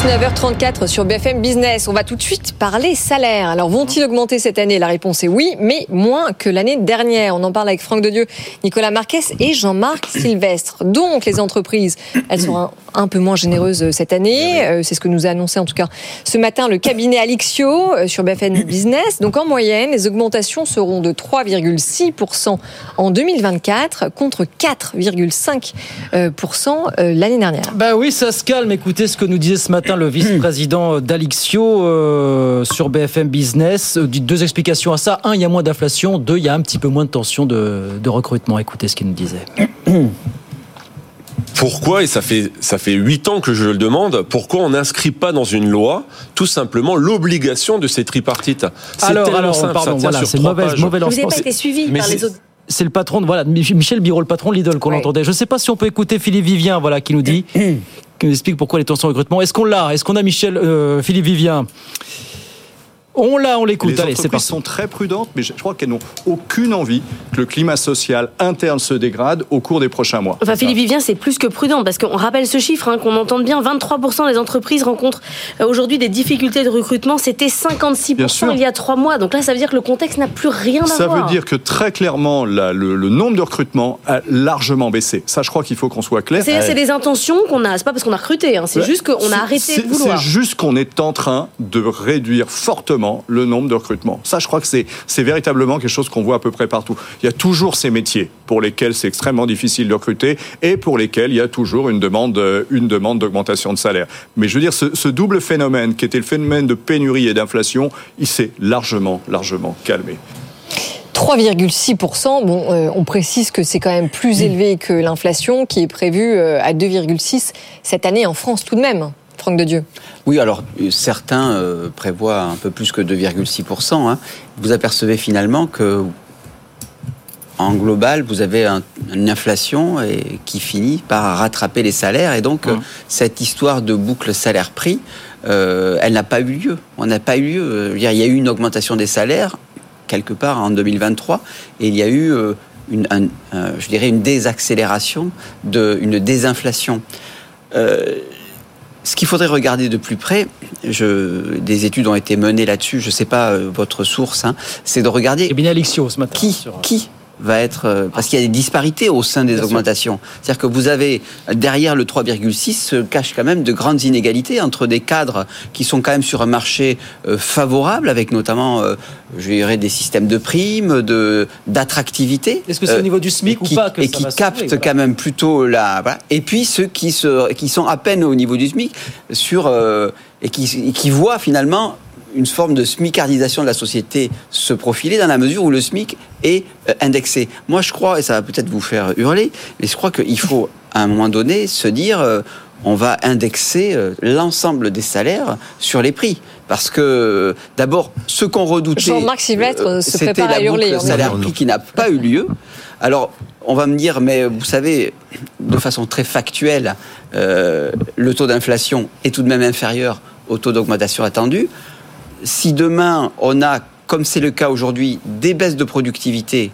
19h34 sur BFM Business. On va tout de suite parler salaire. Alors, vont-ils augmenter cette année? La réponse est oui, mais moins que l'année dernière. On en parle avec Franck Dedieu, Nicolas Marquez et Jean-Marc Sylvestre. Donc, les entreprises, elles sont un, peu moins généreuses cette année. Euh, C'est ce que nous a annoncé en tout cas ce matin le cabinet Alixio euh, sur BFM Business. Donc, en moyenne, les augmentations seront de 3,6% en 2024 contre 4,5% euh, l'année dernière. Bah oui, ça se calme. Écoutez ce que nous disait ce matin Le vice-président d'Alixio euh, sur BFM Business, euh, dit deux explications à ça. Un, il y a moins d'inflation. Deux, il y a un petit peu moins de tension de, de recrutement. Écoutez ce qu'il nous disait. Pourquoi, et ça fait ça fait huit ans que je le demande, pourquoi on n'inscrit pas dans une loi tout simplement l'obligation de ces tripartites? C'est Alors, tellement alors, simple, ça pardon, tient voilà, sur c'est mauvais Vous lancement. n'avez pas été suivi Mais par c'est- les autres. C'est le patron, de, voilà, Mich- Michel Biro, le patron de Lidl qu'on Ouais. entendait. Je ne sais pas si on peut écouter Philippe Vivien, voilà, qui nous dit, qui nous explique pourquoi les tensions recrutement. Est-ce qu'on l'a? Est-ce qu'on a Michel, euh, Philippe Vivien? On l'a, on l'écoute. Les Allez, entreprises sont très prudentes, mais je crois qu'elles n'ont aucune envie que le climat social interne se dégrade au cours des prochains mois. Enfin, Philippe Vivien, c'est plus que prudent parce qu'on rappelle ce chiffre, hein, qu'on entende bien 23% des entreprises rencontrent euh, aujourd'hui des difficultés de recrutement. C'était 56% Bien sûr. il y a trois mois. Donc là, ça veut dire que le contexte n'a plus rien à Ça voir. veut dire que très clairement, la- le, le nombre de recrutements a largement baissé. Ça, je crois qu'il faut qu'on soit clair. C'est des intentions qu'on a. C'est pas parce qu'on a recruté. hein, c'est Ouais. juste qu'on a arrêté de vouloir. C'est juste qu'on est en train de réduire fortement le nombre de recrutements. Ça, je crois que c'est c'est véritablement quelque chose qu'on voit à peu près partout. Il y a toujours ces métiers pour lesquels c'est extrêmement difficile de recruter et pour lesquels il y a toujours une demande, euh, une demande d'augmentation de salaire. Mais je veux dire, ce, ce double phénomène qui était le phénomène de pénurie et d'inflation, il s'est largement, largement calmé. 3,6%. Bon, euh, on précise que c'est quand même plus élevé que l'inflation qui est prévue euh, à 2,6 cette année en France tout de même. Franck de Dieu. Oui, alors euh, certains euh, prévoient un peu plus que 2,6%. hein. Vous apercevez finalement que en global, vous avez un- une inflation et, qui finit par rattraper les salaires. Et donc, euh, cette histoire de boucle salaire-prix, euh, elle n'a pas eu lieu. On n'a pas eu lieu. Euh, je veux dire, Il y a eu une augmentation des salaires, quelque part, en 2023, et il y a eu, euh, une, un- euh, je dirais, une désaccélération, de, une désinflation. Euh, ce qu'il faudrait regarder de plus près, je, des études ont été menées là-dessus, je ne sais pas euh, votre source, hein, c'est de regarder qui, qui va être... euh, parce qu'il y a des disparités au sein des augmentations. C'est-à-dire que vous avez, derrière le 3,6, se cachent quand même de grandes inégalités entre des cadres qui sont quand même sur un marché euh, favorable, avec notamment, euh, je dirais, des systèmes de primes, de d'attractivité. Est-ce que c'est au niveau du SMIC et ou qui- pas que Et ça qui va captent voilà. quand même plutôt la... Voilà. Et puis ceux qui, se, qui sont à peine au niveau du SMIC sur, euh, et, qui, et qui voient finalement une forme de smicardisation de la société se profiler dans la mesure où le SMIC est euh, indexé. Moi, je crois, et ça va peut-être vous faire hurler, mais je crois qu'il faut, à un moment donné, se dire, euh, on va indexer euh, l'ensemble des salaires sur les prix. Parce que, euh, d'abord, ce qu'on redoutait... Jean-Marc Sylvestre euh, se c'était prépare à la hurler, boucle on est salaire-prix qui n'a pas eu lieu. Alors, on va me dire, mais vous savez, de façon très factuelle, euh, le taux d'inflation est tout de même inférieur au taux d'augmentation attendu. Si demain, on a, comme c'est le cas aujourd'hui, des baisses de productivité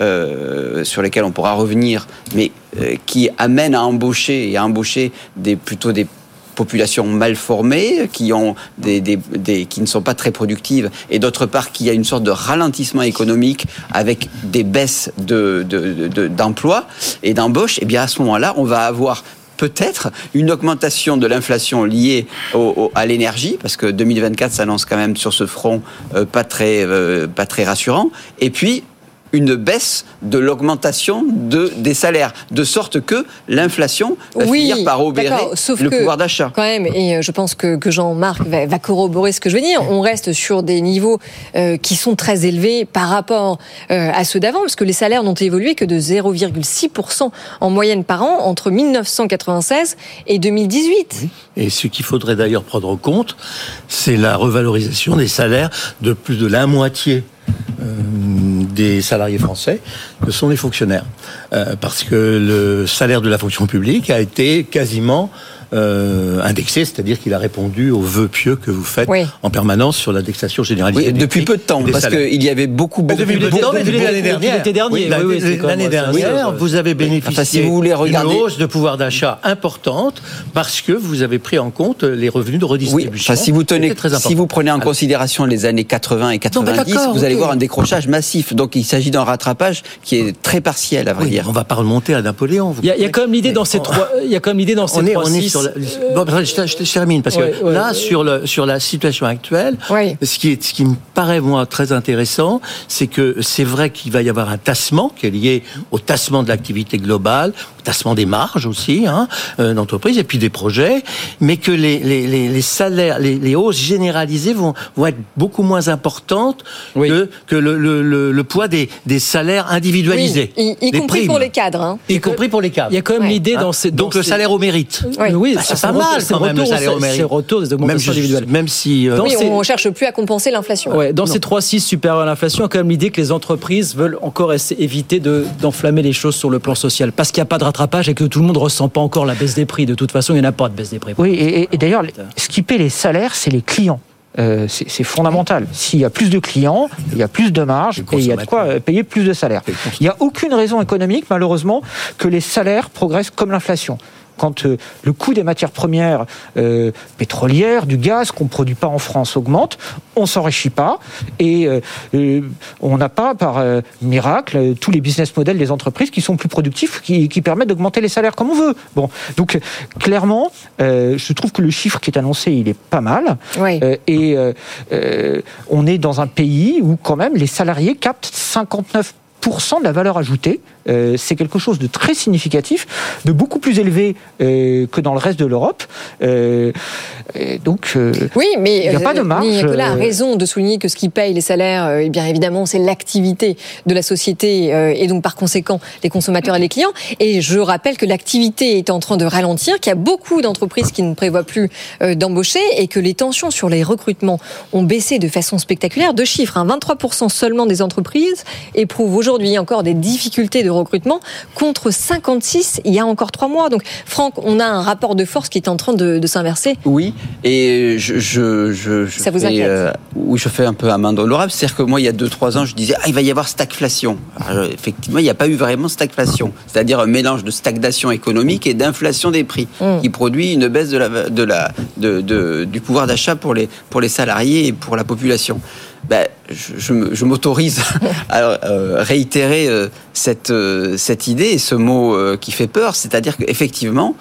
euh, sur lesquelles on pourra revenir, mais euh, qui amènent à embaucher et à embaucher des, plutôt des populations mal formées, qui, ont des, qui ne sont pas très productives, et d'autre part qu'il y a une sorte de ralentissement économique avec des baisses de, de- de- d'emplois et d'embauches, et bien à ce moment-là, on va avoir peut-être une augmentation de l'inflation liée à l'énergie, parce que 2024 s'annonce quand même sur ce front euh, pas, très, euh, pas très rassurant, et puis une baisse de l'augmentation de, des salaires, de sorte que l'inflation va finir par obérer sauf le que, pouvoir d'achat. Quand même, et euh, je pense que, que Jean-Marc va, va corroborer ce que je veux dire. On reste sur des niveaux euh, qui sont très élevés par rapport euh, à ceux d'avant, parce que les salaires n'ont évolué que de 0,6% en moyenne par an entre 1996 et 2018. Et ce qu'il faudrait d'ailleurs prendre en compte, c'est la revalorisation des salaires de plus de la moitié des salariés français que sont les fonctionnaires. Euh, parce que le salaire de la fonction publique a été quasiment euh, indexé, c'est-à-dire qu'il a répondu aux vœux pieux que vous faites en permanence sur l'indexation généralisée. Oui, depuis peu de temps, parce qu'il y avait beaucoup, beaucoup, Depuis beaucoup- depuis beaucoup- l'année dernière. l'été dernier, oui, L'année dernière, oui, vous avez bénéficié Enfin, si vous voulez regarder- d'une hausse de pouvoir d'achat importante parce que vous avez pris en compte les revenus de Oui, redistribution. enfin, si vous tenez, C'était très si important. vous prenez en considération les années 80 et 90, d'accord, vous allez voir un décrochage massif. Donc, il s'agit d'un rattrapage qui est très partiel, à vrai Oui, dire. on va pas remonter à Napoléon. vous Il y, a, quand même l'idée dans ces trois. Il y a quand même l'idée dans ces on est, trois sur sur la, bon, je, je, termine parce que Ouais, ouais, là, ouais. sur le sur la situation actuelle, ce qui est ce qui me paraît moi très intéressant, c'est que c'est vrai qu'il va y avoir un tassement qui est lié au tassement de l'activité globale, au tassement des marges aussi hein, euh, d'entreprise et puis des projets, mais que les les, les, les salaires, les, les hausses généralisées vont vont être beaucoup moins importantes que que le, le, le, le poids des des salaires individualisés, Oui, y, compris primes. pour les cadres. hein. y compris pour les cadres. Il y a quand même l'idée Hein dans ces. donc dans le ces- salaire au mérite. Oui. Oui, Bah, c'est ça pas mal quand même le retour- salaire au c'est- mérite. Retour des augmentations Même, individuelles. même si euh, Oui, ces- on cherche plus à compenser l'inflation. Ouais, dans ces 3-6 supérieurs à l'inflation, il y a quand même l'idée que les entreprises veulent encore essayer- éviter de- d'enflammer les choses sur le plan social. Parce qu'il n'y a pas de rattrapage et que tout le monde ne ressent pas encore la baisse des prix. De toute façon, il n'y en a pas de baisse des prix. Oui, et, et- et d'ailleurs, ce qui paie les salaires, c'est les clients. Euh, c'est c'est fondamental. S'il y a plus de clients, il y a plus de marge et il y a de quoi euh, payer plus de salaires. Il n'y a aucune raison économique, malheureusement, que les salaires progressent comme l'inflation. Quand euh, le coût des matières premières euh, pétrolières, du gaz qu'on ne produit pas en France augmente, on s'enrichit pas et euh, on n'a pas, par miracle, tous les business models des entreprises qui sont plus productifs, qui, qui permettent d'augmenter les salaires comme on veut. Bon, donc clairement, je trouve que le chiffre qui est annoncé, il est pas mal. Et on est dans un pays où quand même les salariés captent 59 de la valeur ajoutée, Euh, c'est quelque chose de très significatif, de beaucoup plus élevé euh, que dans le reste de l'Europe. Euh, donc, euh, Oui, mais il n'y a pas de euh, marge. Nicolas a euh, raison de souligner que ce qui paye les salaires, eh bien évidemment, c'est l'activité de la société et donc par conséquent les consommateurs et les clients. Et je rappelle que l'activité est en train de ralentir, qu'il y a beaucoup d'entreprises qui ne prévoient plus d'embaucher et que les tensions sur les recrutements ont baissé de façon spectaculaire. Deux chiffres, hein, 23% seulement des entreprises éprouvent aujourd'hui encore des difficultés de recrutement contre 56 il y a encore trois mois. Donc Franck, on a un rapport de force qui est en train de, de s'inverser. Oui, et je, je, je, je Ça vous fais, inquiète Oui, je fais un peu amende honorable. C'est-à-dire que moi, il y a 2-3 ans, je disais, ah, il va y avoir stagflation. Alors, effectivement, il n'y a pas eu vraiment stagflation. C'est-à-dire un mélange de stagnation économique et d'inflation des prix, qui produit une baisse de la, de la, de, de- du pouvoir d'achat pour les, pour les salariés et pour la population. Ben, je, m'autorise à euh, réitérer euh, cette, euh, cette idée ce mot qui fait peur, c'est-à-dire qu'effectivement,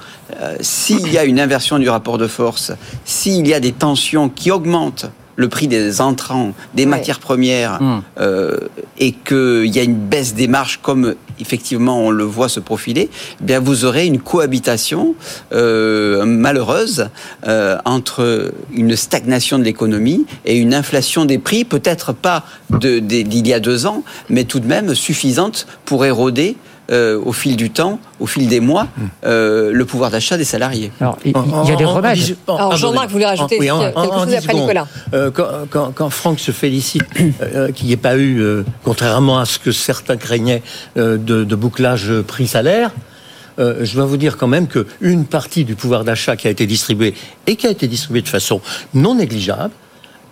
s'il y a une inversion du rapport de force, s'il y a des tensions qui augmentent le prix des entrants, des matières premières, euh, et qu'il y a une baisse des marges comme effectivement on le voit se profiler, eh bien vous aurez une cohabitation euh, malheureuse euh, entre une stagnation de l'économie et une inflation des prix, peut-être pas de- de- d'il y a deux ans, mais tout de même suffisante pour éroder euh, au fil du temps, au fil des mois, euh, le pouvoir d'achat des salariés. Alors, il y a des remèdes. Alors, Jean-Marc voulait rajouter Oui, en- quelque en- en chose après secondes. Nicolas. Euh, quand, quand, quand Franck se félicite euh, qu'il n'y ait pas eu, euh, contrairement à ce que certains craignaient, euh, de, de bouclage prix-salaire, euh, je dois vous dire quand même qu'une partie du pouvoir d'achat qui a été distribué et qui a été distribué de façon non négligeable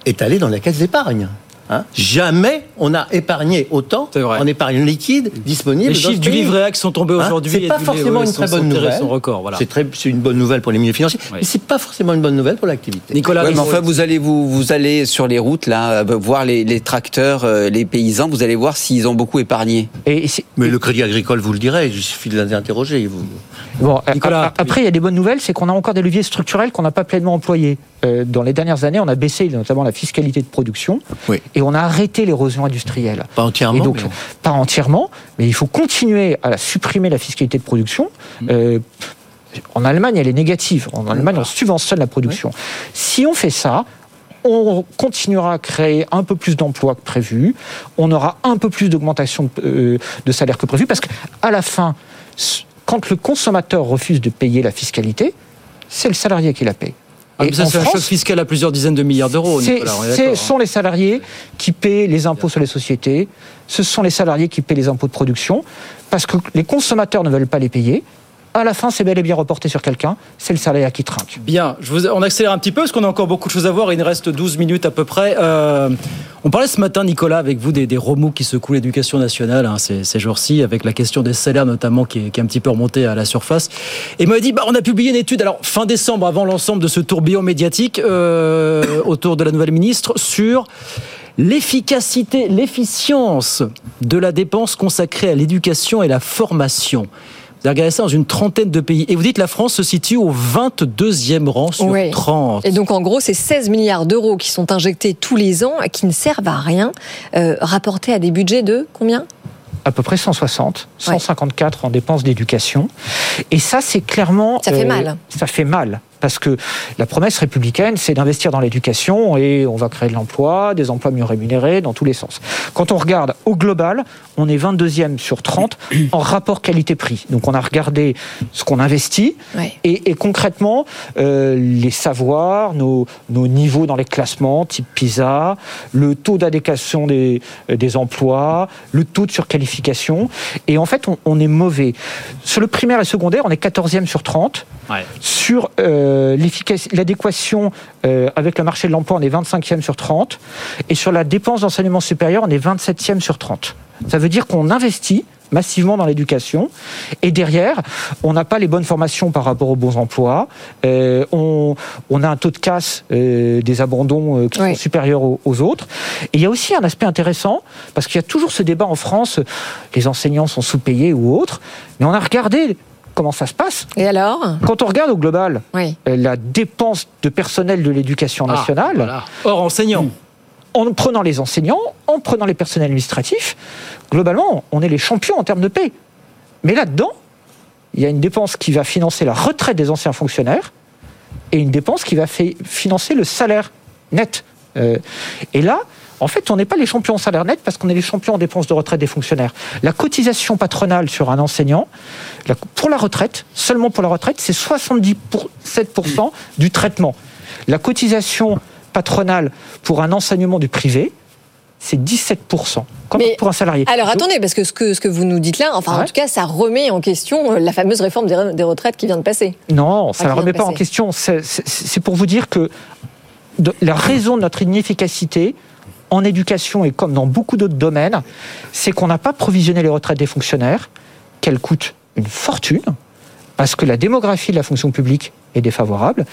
est allée dans la caisse d'épargne. Hein Jamais on a épargné autant en épargne liquide disponible. Les chiffres du livret A qui sont tombés Hein aujourd'hui C'est pas forcément une très bonne nouvelle. son record, voilà. C'est très, c'est une bonne nouvelle pour les milieux financiers, mais c'est pas forcément une bonne nouvelle pour l'activité. Nicolas, Ouais, mais enfin, vous allez vous, vous allez sur les routes là, euh, voir les, les tracteurs, euh, les paysans, vous allez voir s'ils ont beaucoup épargné. mais le Crédit Agricole vous le dirait, il suffit de l'interroger. Vous... Bon, a- a- après, il y a des bonnes nouvelles, c'est qu'on a encore des leviers structurels qu'on n'a pas pleinement employés. Euh, dans les dernières années, on a baissé notamment la fiscalité de production et on a arrêté l'érosion industrielle. Pas entièrement. Et donc, mais- pas entièrement, mais il faut continuer à la supprimer la fiscalité de production. Mm. Euh, en Allemagne, elle est négative. En Allemagne, on subventionne la production. Si on fait ça, on continuera à créer un peu plus d'emplois que prévu, on aura un peu plus d'augmentation de, euh, de salaire que prévu, parce qu'à la fin, quand le consommateur refuse de payer la fiscalité, c'est le salarié qui la paye. Ah, Et ça, c'est un choc fiscal à plusieurs dizaines de milliards d'euros. Ce hein. sont les salariés qui paient les impôts sur les sociétés, ce sont les salariés qui paient les impôts de production, parce que les consommateurs ne veulent pas les payer. À la fin, c'est bel et bien reporté sur quelqu'un, c'est le salarié qui trinque. Bien, on accélère un petit peu parce qu'on a encore beaucoup de choses à voir. Il nous reste 12 minutes à peu près. Euh, on parlait ce matin, Nicolas, avec vous des, remous qui secouent l'éducation nationale hein, ces, jours-ci, avec la question des salaires notamment qui est, un petit peu remontée à la surface. Et m'a dit, bah, on a publié une étude, alors fin décembre, avant l'ensemble de ce tourbillon médiatique euh, autour de la nouvelle ministre, sur l'efficacité, l'efficience de la dépense consacrée à l'éducation et la formation. Vous regardé ça dans une trentaine de pays. Et vous dites la France se situe au 22e rang sur Oui. 30. Et donc en gros, c'est 16 milliards d'euros qui sont injectés tous les ans, qui ne servent à rien, euh, rapportés à des budgets de combien? À peu près 160, 154 en dépenses d'éducation. Et ça, c'est clairement... Ça fait mal. Ça fait mal. Parce que la promesse républicaine, c'est d'investir dans l'éducation et on va créer de l'emploi, des emplois mieux rémunérés, dans tous les sens. Quand on regarde au global, on est 22e sur 30 en rapport qualité-prix. Donc on a regardé ce qu'on investit et, et concrètement, euh, les savoirs, nos, nos niveaux dans les classements, type PISA, le taux d'adéquation des, des emplois, le taux de surqualification. Et en fait, on, on est mauvais. Sur le primaire et secondaire, on est 14e sur 30. Sur euh, l'adéquation euh, avec le marché de l'emploi, on est 25e sur 30. Et sur la dépense d'enseignement supérieur, on est 27e sur 30. Ça veut dire qu'on investit massivement dans l'éducation. Et derrière, on n'a pas les bonnes formations par rapport aux bons emplois. Euh, on, on a un taux de casse euh, des abandons euh, qui sont supérieurs aux, aux autres. Et il y a aussi un aspect intéressant, parce qu'il y a toujours ce débat en France, les enseignants sont sous-payés ou autres. Mais on a regardé comment ça se passe. Et alors? Quand on regarde au global Oui. euh, la dépense de personnel de l'éducation Ah, nationale, voilà. Hors enseignants. en prenant les enseignants, en prenant les personnels administratifs, globalement, on est les champions en termes de paix. Mais là-dedans, il y a une dépense qui va financer la retraite des anciens fonctionnaires et une dépense qui va financer le salaire net. Euh, et là, en fait, on n'est pas les champions en salaire net parce qu'on est les champions en dépenses de retraite des fonctionnaires. La cotisation patronale sur un enseignant, la- pour la retraite, seulement pour la retraite, c'est 77% du traitement. La cotisation patronale pour un enseignement du privé, c'est 17%, comme pour un salarié. Alors attendez, parce que ce, que ce que vous nous dites là, enfin en tout cas, ça remet en question euh, la fameuse réforme des, re- des retraites qui vient de passer. Non, ça ne qui remet pas en question. C'est- pour vous dire que de- la raison de notre inefficacité en éducation et comme dans beaucoup d'autres domaines, c'est qu'on n'a pas provisionné les retraites des fonctionnaires, qu'elles coûtent une fortune, parce que la démographie de la fonction publique est défavorable.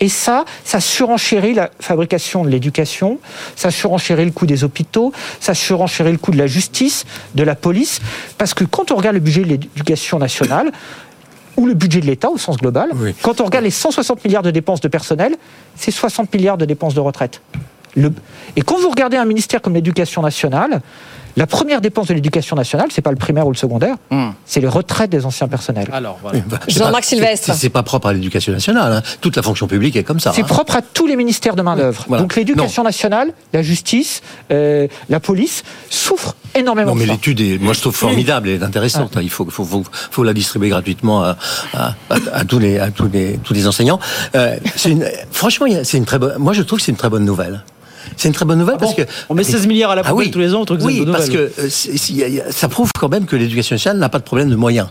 Et ça, ça surenchérit la fabrication de l'éducation, ça surenchérit le coût des hôpitaux, ça surenchérit le coût de la justice, de la police, parce que quand on regarde le budget de l'éducation nationale, ou le budget de l'État au sens global, quand on regarde les 160 milliards de dépenses de personnel, c'est 60 milliards de dépenses de retraite. Et quand vous regardez un ministère comme l'éducation nationale, la première dépense de l'éducation nationale, c'est pas le primaire ou le secondaire, c'est les retraites des anciens personnels. Alors, Jean-Marc Sylvestre. C'est pas propre à l'éducation nationale. hein. Toute la fonction publique est comme ça. C'est hein. propre à tous les ministères de main-d'œuvre. Voilà. Donc l'éducation nationale, la justice, euh, la police souffrent énormément Non, mais l'étude est, moi je trouve formidable et intéressante. Il faut, faut, faut, faut la distribuer gratuitement à, à, à- à tous les, à tous les, tous les enseignants. Euh, une, franchement, c'est une très bonne. Moi, je trouve que c'est une très bonne nouvelle. C'est une très bonne nouvelle parce que Ah On met 16 milliards à la Ah poubelle oui. tous les ans, on trouve que c'est Oui, une bonne parce que euh, ça prouve quand même que l'éducation nationale n'a pas de problème de moyens.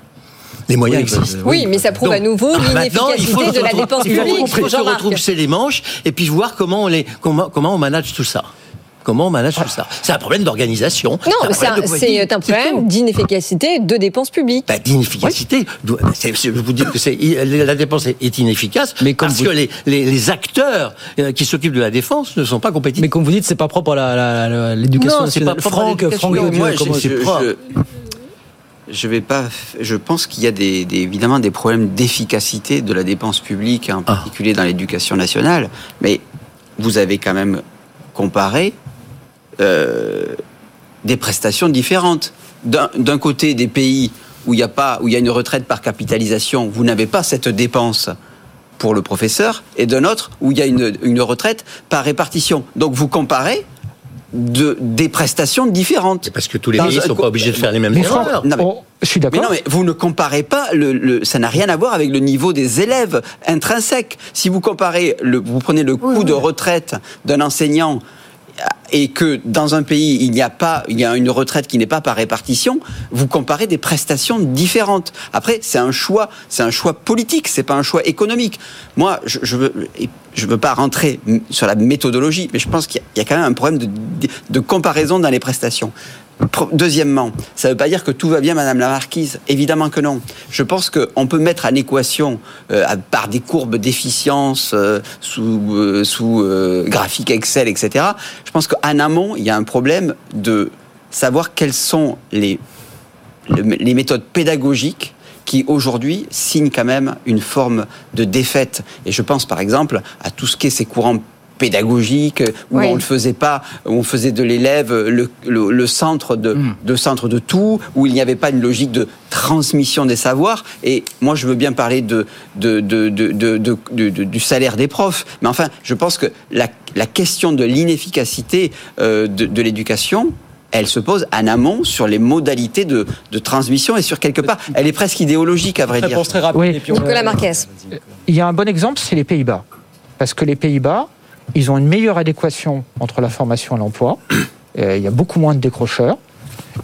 Les moyens existent. Oui, mais ça prouve à nouveau Ah, faut l'inefficacité de la dépense publique. il faut Jean-Marc. retrousser les manches et puis voir comment on, les, comment, comment on manage tout ça. Comment on manage tout ça C'est un problème d'organisation. Non, mais c'est un, problème d'inefficacité de dépenses publiques. bah, d'inefficacité. C'est- Je vous dis que la dépense est- inefficace parce que les, les, les acteurs euh, qui s'occupent de la défense ne sont pas compétitifs. Mais comme vous dites, c'est pas propre à l'éducation Non, c'est pas nationale. propre à Franck, l'éducation. Franck, Non, moi, c'est je- propre je- je vais pas. Je pense qu'il y a des, des- évidemment des problèmes d'efficacité de la dépense publique, en particulier dans l'éducation nationale. Mais vous avez quand même comparé euh, des prestations différentes. D'un d'un côté, des pays où il n'y a pas, où il y a une retraite par capitalisation, vous n'avez pas cette dépense pour le professeur, et d'un autre où il y a une, une retraite par répartition. Donc vous comparez de, des prestations différentes. Parce que tous les pays ne sont pas obligés de faire les mêmes Mais erreurs. Non, mais- je suis Mais non, mais vous ne comparez pas, le, le- ça n'a rien à voir avec le niveau des élèves intrinsèques. Si vous comparez, le, vous prenez le coût de retraite d'un enseignant et que dans un pays il n'y a pas, il y a une retraite qui n'est pas par répartition, vous comparez des prestations différentes. Après, c'est un choix, c'est un choix politique, c'est pas un choix économique. Moi, je, je veux, je veux pas rentrer sur la méthodologie, mais je pense qu'il y a- quand même un problème de comparaison dans les prestations. Deuxièmement, ça ne veut pas dire que tout va bien, Madame la Marquise. Évidemment que non. Je pense qu'on peut mettre en équation, euh, par des courbes d'efficience euh, sous, euh, graphique Excel, etc. Je pense qu'en amont, il y a un problème de savoir quelles sont les, le- les méthodes pédagogiques qui aujourd'hui signent quand même une forme de défaite. Et je pense par exemple à tout ce qui est ces courants pédagogiques où Oui. on ne faisait pas, où on faisait de l'élève le, le- le centre de, de centre de tout, où il n'y avait pas une logique de transmission des savoirs. Et moi, je veux bien parler de, de, de, de- de- de- de- de- du salaire des profs, mais enfin, je pense que la, la question de l'inefficacité euh, de, de l'éducation. Elle se pose en amont sur les modalités de, de transmission et sur quelque part, elle est presque idéologique à vrai dire. Très rapide. Oui. et puis on- Nicolas Marquez. Il y a un bon exemple, c'est les Pays-Bas. Parce que les Pays-Bas, ils ont une meilleure adéquation entre la formation et l'emploi. Euh, il y a beaucoup moins de décrocheurs.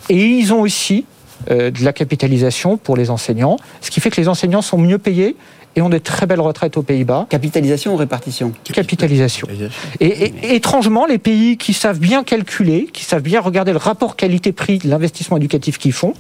Et ils ont aussi euh, de la capitalisation pour les enseignants, ce qui fait que les enseignants sont mieux payés et ont de très belles retraites aux Pays-Bas. Capitalisation ou répartition? Capitalisation. Et, et- étrangement, les pays qui savent bien calculer, qui savent bien regarder le rapport qualité-prix de l'investissement éducatif qu'ils font,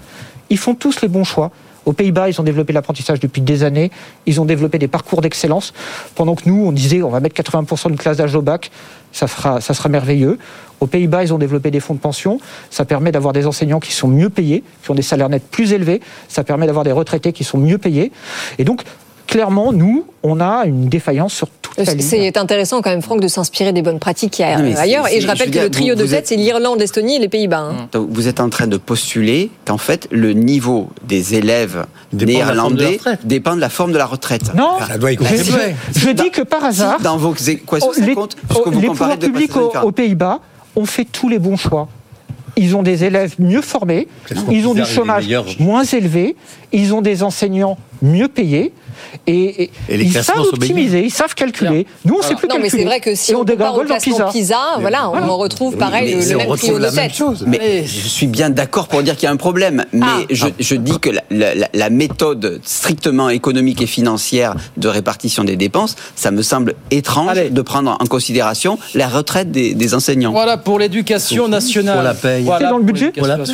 ils font tous les bons choix. Aux Pays-Bas, ils ont développé l'apprentissage depuis des années. Ils ont développé des parcours d'excellence. Pendant que nous, on disait, on va mettre 80% d'une classe d'âge au bac, ça, ça sera merveilleux. Aux Pays-Bas, ils ont développé des fonds de pension. Ça permet d'avoir des enseignants qui sont mieux payés, qui ont des salaires nets plus élevés. Ça permet d'avoir des retraités qui sont mieux payés. Et donc, clairement, nous, on a une défaillance sur. C'est intéressant quand même, Franck, de s'inspirer des bonnes pratiques qu'il y a Non, mais euh, ailleurs. Et je rappelle je que le trio vous- de vous tête, êtes- c'est l'Irlande, l'Estonie et les Pays-Bas. hein. Donc, Vous êtes en train de postuler qu'en fait, le niveau des élèves de néerlandais dépend de la forme de la retraite. Non, Ça doit y je, compter. je- je dis que par hasard, Dans vos équations, Oh, ça les, compte Puisque oh, vous les pouvoirs publics aux, Pays-Bas ont fait tous les bons choix. Ils ont des élèves mieux formés, ils ont du chômage moins élevé, ils ont des enseignants mieux payés. Et, et Et les ils savent optimiser, ils savent calculer. Nous, on ne sait plus Non, mais calculer. c'est vrai que si Et on, au dégringole dans PISA. PISA, voilà, on en retrouve pareil mais le, le on même retrouve trio de la même chose. Mais je suis bien d'accord pour dire qu'il y a un problème. Mais Ah. je, je dis que la, la- la méthode strictement économique et financière de répartition des dépenses, ça me semble étrange Allez. de prendre en considération la retraite des, des enseignants. Voilà pour l'éducation nationale. Pour la paye. Voilà C'est dans le budget.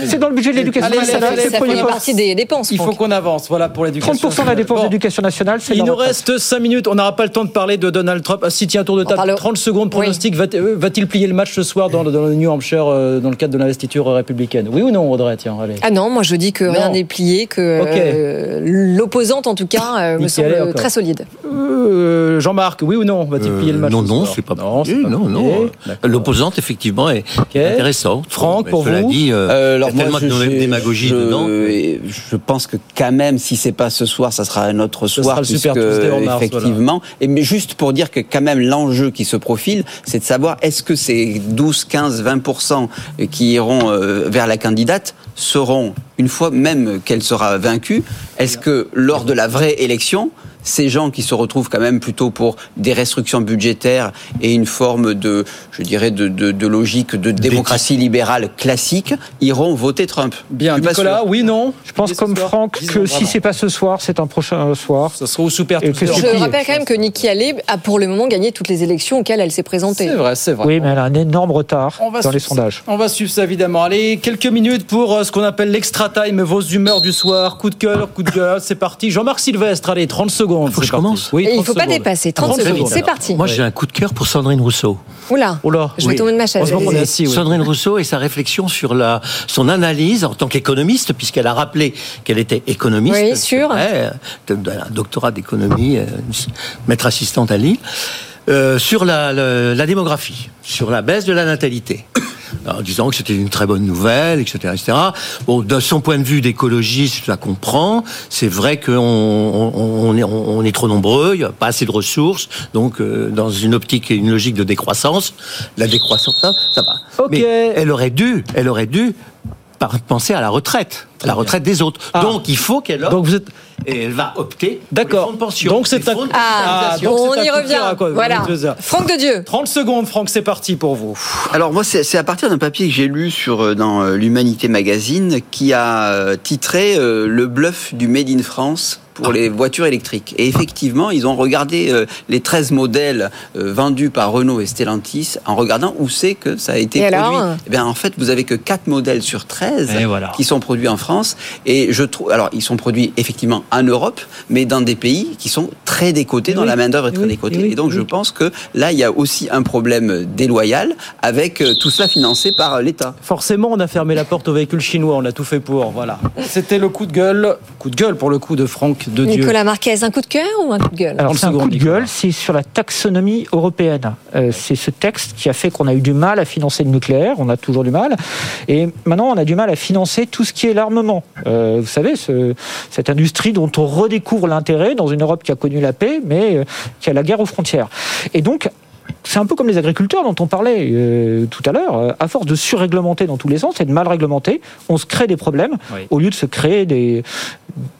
C'est dans le budget de l'éducation nationale. c'est fait poste. partie des dépenses. Il faut qu'on avance. Voilà pour l'éducation 30% de la dépense d'éducation nationale, Il nous reste 5 minutes. On n'aura pas le temps de parler de Donald Trump. Ah, si, tiens, tour de table. parle- 30 secondes. Pronostic. Va- euh, Va-t-il plier le match ce soir dans le, dans le New Hampshire euh, dans le cadre de l'investiture républicaine? Oui ou non, Audrey? Tiens, allez. Ah non, moi je dis que rien n'est plié, que euh, l'opposante en tout cas euh, me semble très solide. Euh, Jean-Marc, oui ou non Va-t-il plier le match non, ce non, soir? c'est pas non, pas non, non. L'opposante, effectivement, est Ok. intéressante. Franck, pour cela vous dit, il y a alors moi, tellement je, de démagogie je- dedans. Je pense que quand même, si c'est pas ce soir, ça sera un autre Ce soir, sera le Super puisque, Tuesday en mars, effectivement. Et mais juste pour dire que quand même l'enjeu qui se profile, c'est de savoir est-ce que ces 12, 15, 20% qui iront euh, vers la candidate seront une fois même qu'elle sera vaincue, est-ce que lors de la vraie élection ces gens qui se retrouvent quand même plutôt pour des restrictions budgétaires et une forme de, je dirais, de, de, de logique de démocratie libérale classique, iront voter Trump. Bien, Nicolas, sûr. oui, non Je pense comme soir Franck Disons que si vraiment. c'est pas ce soir, c'est un prochain soir. Ça sera au Super Je plié. rappelle quand même que Nikki Haley a pour le moment gagné toutes les élections auxquelles elle s'est présentée. C'est vrai, c'est vrai. Oui, mais elle a un énorme retard On va dans les sondages. ça. On va suivre ça évidemment. Allez, quelques minutes pour euh, ce qu'on appelle l'extra time, vos humeurs du soir. Coup de cœur, coup de gueule, c'est parti. Jean-Marc Sylvestre, allez, 30 secondes. Faut que je parti. commence Oui, Et il 30 faut pas secondes. dépasser. 30 30 secondes. secondes. C'est parti. Moi, j'ai un coup de cœur pour Sandrine Rousseau. Oula, Oula, je vais oui. tomber de ma chaise. Assis. oui. Sandrine Rousseau et sa réflexion sur la, son analyse en tant qu'économiste, puisqu'elle a rappelé qu'elle était économiste. Oui, sûr. vrai, un doctorat d'économie, euh, maître assistante à Lille, euh, sur la, la- la démographie, sur la baisse de la natalité. En disant que c'était une très bonne nouvelle, etc., etc. Bon, de son point de vue d'écologiste, je la comprends. C'est vrai qu'on on, est, on, on est trop nombreux, il n'y a pas assez de ressources. Donc, euh, dans une optique et une logique de décroissance, la décroissance, ça, ça va. Ok. Mais elle aurait dû, elle aurait dû penser à la retraite, la retraite des autres. Ah. Donc il faut qu'elle opte, Donc vous êtes et elle va opter pour les d'accord. fonds de pension. Donc c'est un Ah, donc on y revient. cœur à quoi Voilà. Franck de Dieu. 30 secondes, Franck, c'est parti pour vous. Alors moi, c'est à partir d'un papier que j'ai lu sur euh, dans euh, l'Humanité Magazine qui a euh, titré euh, Le bluff du Made in France. Pour les voitures électriques. Et effectivement, ils ont regardé euh, les 13 modèles euh, vendus par Renault et Stellantis en regardant où c'est que ça a été Et produit. alors? Eh bien, en fait, vous avez que 4 modèles sur 13 Et voilà. qui sont produits en France. Et je trouve, alors, ils sont produits effectivement en Europe, mais dans des pays qui sont très décotés, dont la main-d'œuvre est très décotée. et donc, je pense que là, il y a aussi un problème déloyal avec euh, tout cela financé par l'État. Forcément, on a fermé la porte aux véhicules chinois, on a tout fait pour. Voilà. C'était le coup de gueule, coup de gueule pour le coup de Franck de Dieu. Nicolas Marquez, un coup de cœur ou un coup de gueule Alors c'est un coup de gueule, c'est sur la taxonomie européenne. Euh, c'est ce texte qui a fait qu'on a eu du mal à financer le nucléaire, on a toujours du mal, et maintenant on a du mal à financer tout ce qui est l'armement. Euh, vous savez, ce- cette industrie dont on redécouvre l'intérêt dans une Europe qui a connu la paix, mais euh, qui a la guerre aux frontières. Et donc c'est un peu comme les agriculteurs dont on parlait euh, tout à l'heure. À force de surréglementer dans tous les sens et de mal réglementer, on se crée des problèmes au lieu de se créer des,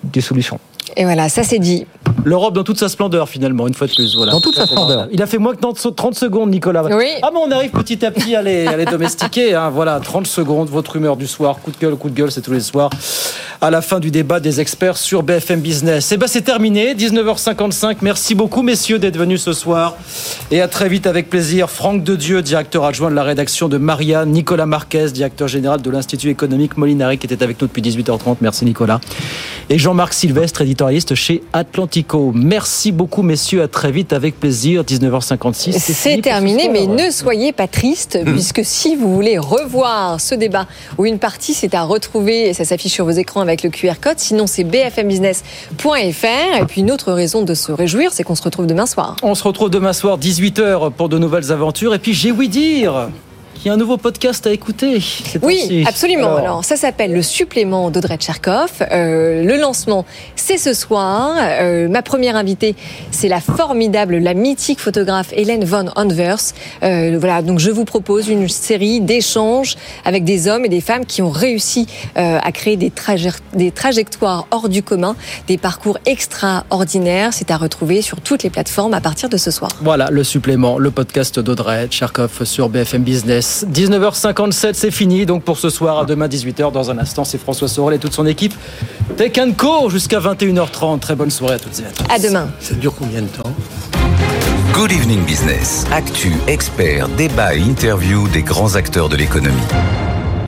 des solutions. Et voilà, ça c'est dit. L'Europe dans toute sa splendeur, finalement, une fois de plus. Voilà. Dans toute sa splendeur. Il a fait moins que 30 30 secondes, Nicolas. Oui. Ah, mais on arrive petit à petit à les, à les domestiquer. hein. Voilà, 30 secondes, votre humeur du soir. Coup de gueule, coup de gueule, c'est tous les soirs. À la fin du débat des experts sur BFM Business. Et ben, c'est terminé, 19h55. Merci beaucoup, messieurs, d'être venus ce soir. Et à très vite, avec plaisir. Franck de Dieu, directeur adjoint de la rédaction de Marianne. Nicolas Marquez, directeur général de l'Institut économique Molinari, qui était avec nous depuis 18h30. Merci, Nicolas. Et Jean-Marc Sylvestre, éditorialiste chez Atlantico. Merci beaucoup, messieurs. À très vite, avec plaisir. 19h56. C'est terminé, mais ne soyez pas triste, puisque si vous voulez revoir ce débat, où une partie c'est à retrouver, et ça s'affiche sur vos écrans avec le QR code, sinon c'est bfmbusiness.fr. Et puis une autre raison de se réjouir, c'est qu'on se retrouve demain soir. On se retrouve demain soir, 18h, pour de nouvelles aventures. Et puis, j'ai ouï dire qu'il y a un nouveau podcast à écouter. Oui, absolument. Alors, Alors, ça s'appelle le supplément d'Audrey Tcherkov. Euh, le lancement, c'est ce soir. Euh, ma première invitée, c'est la formidable, la mythique photographe Hélène von Anvers. Euh, voilà, donc je vous propose une série d'échanges avec des hommes et des femmes qui ont réussi à créer des, traje- des trajectoires hors du commun, des parcours extraordinaires. C'est à retrouver sur toutes les plateformes à partir de ce soir. Voilà le supplément, le podcast d'Audrey Tcherkov sur BFM Business. 19h57, c'est fini. Donc pour ce soir, à demain 18h. Dans un instant, c'est François Sorel et toute son équipe. Tech Co jusqu'à 21h30. Très bonne soirée à toutes et à tous. À demain. Ça dure combien de temps? Good Evening Business. Actu, experts, débat et interview des grands acteurs de l'économie.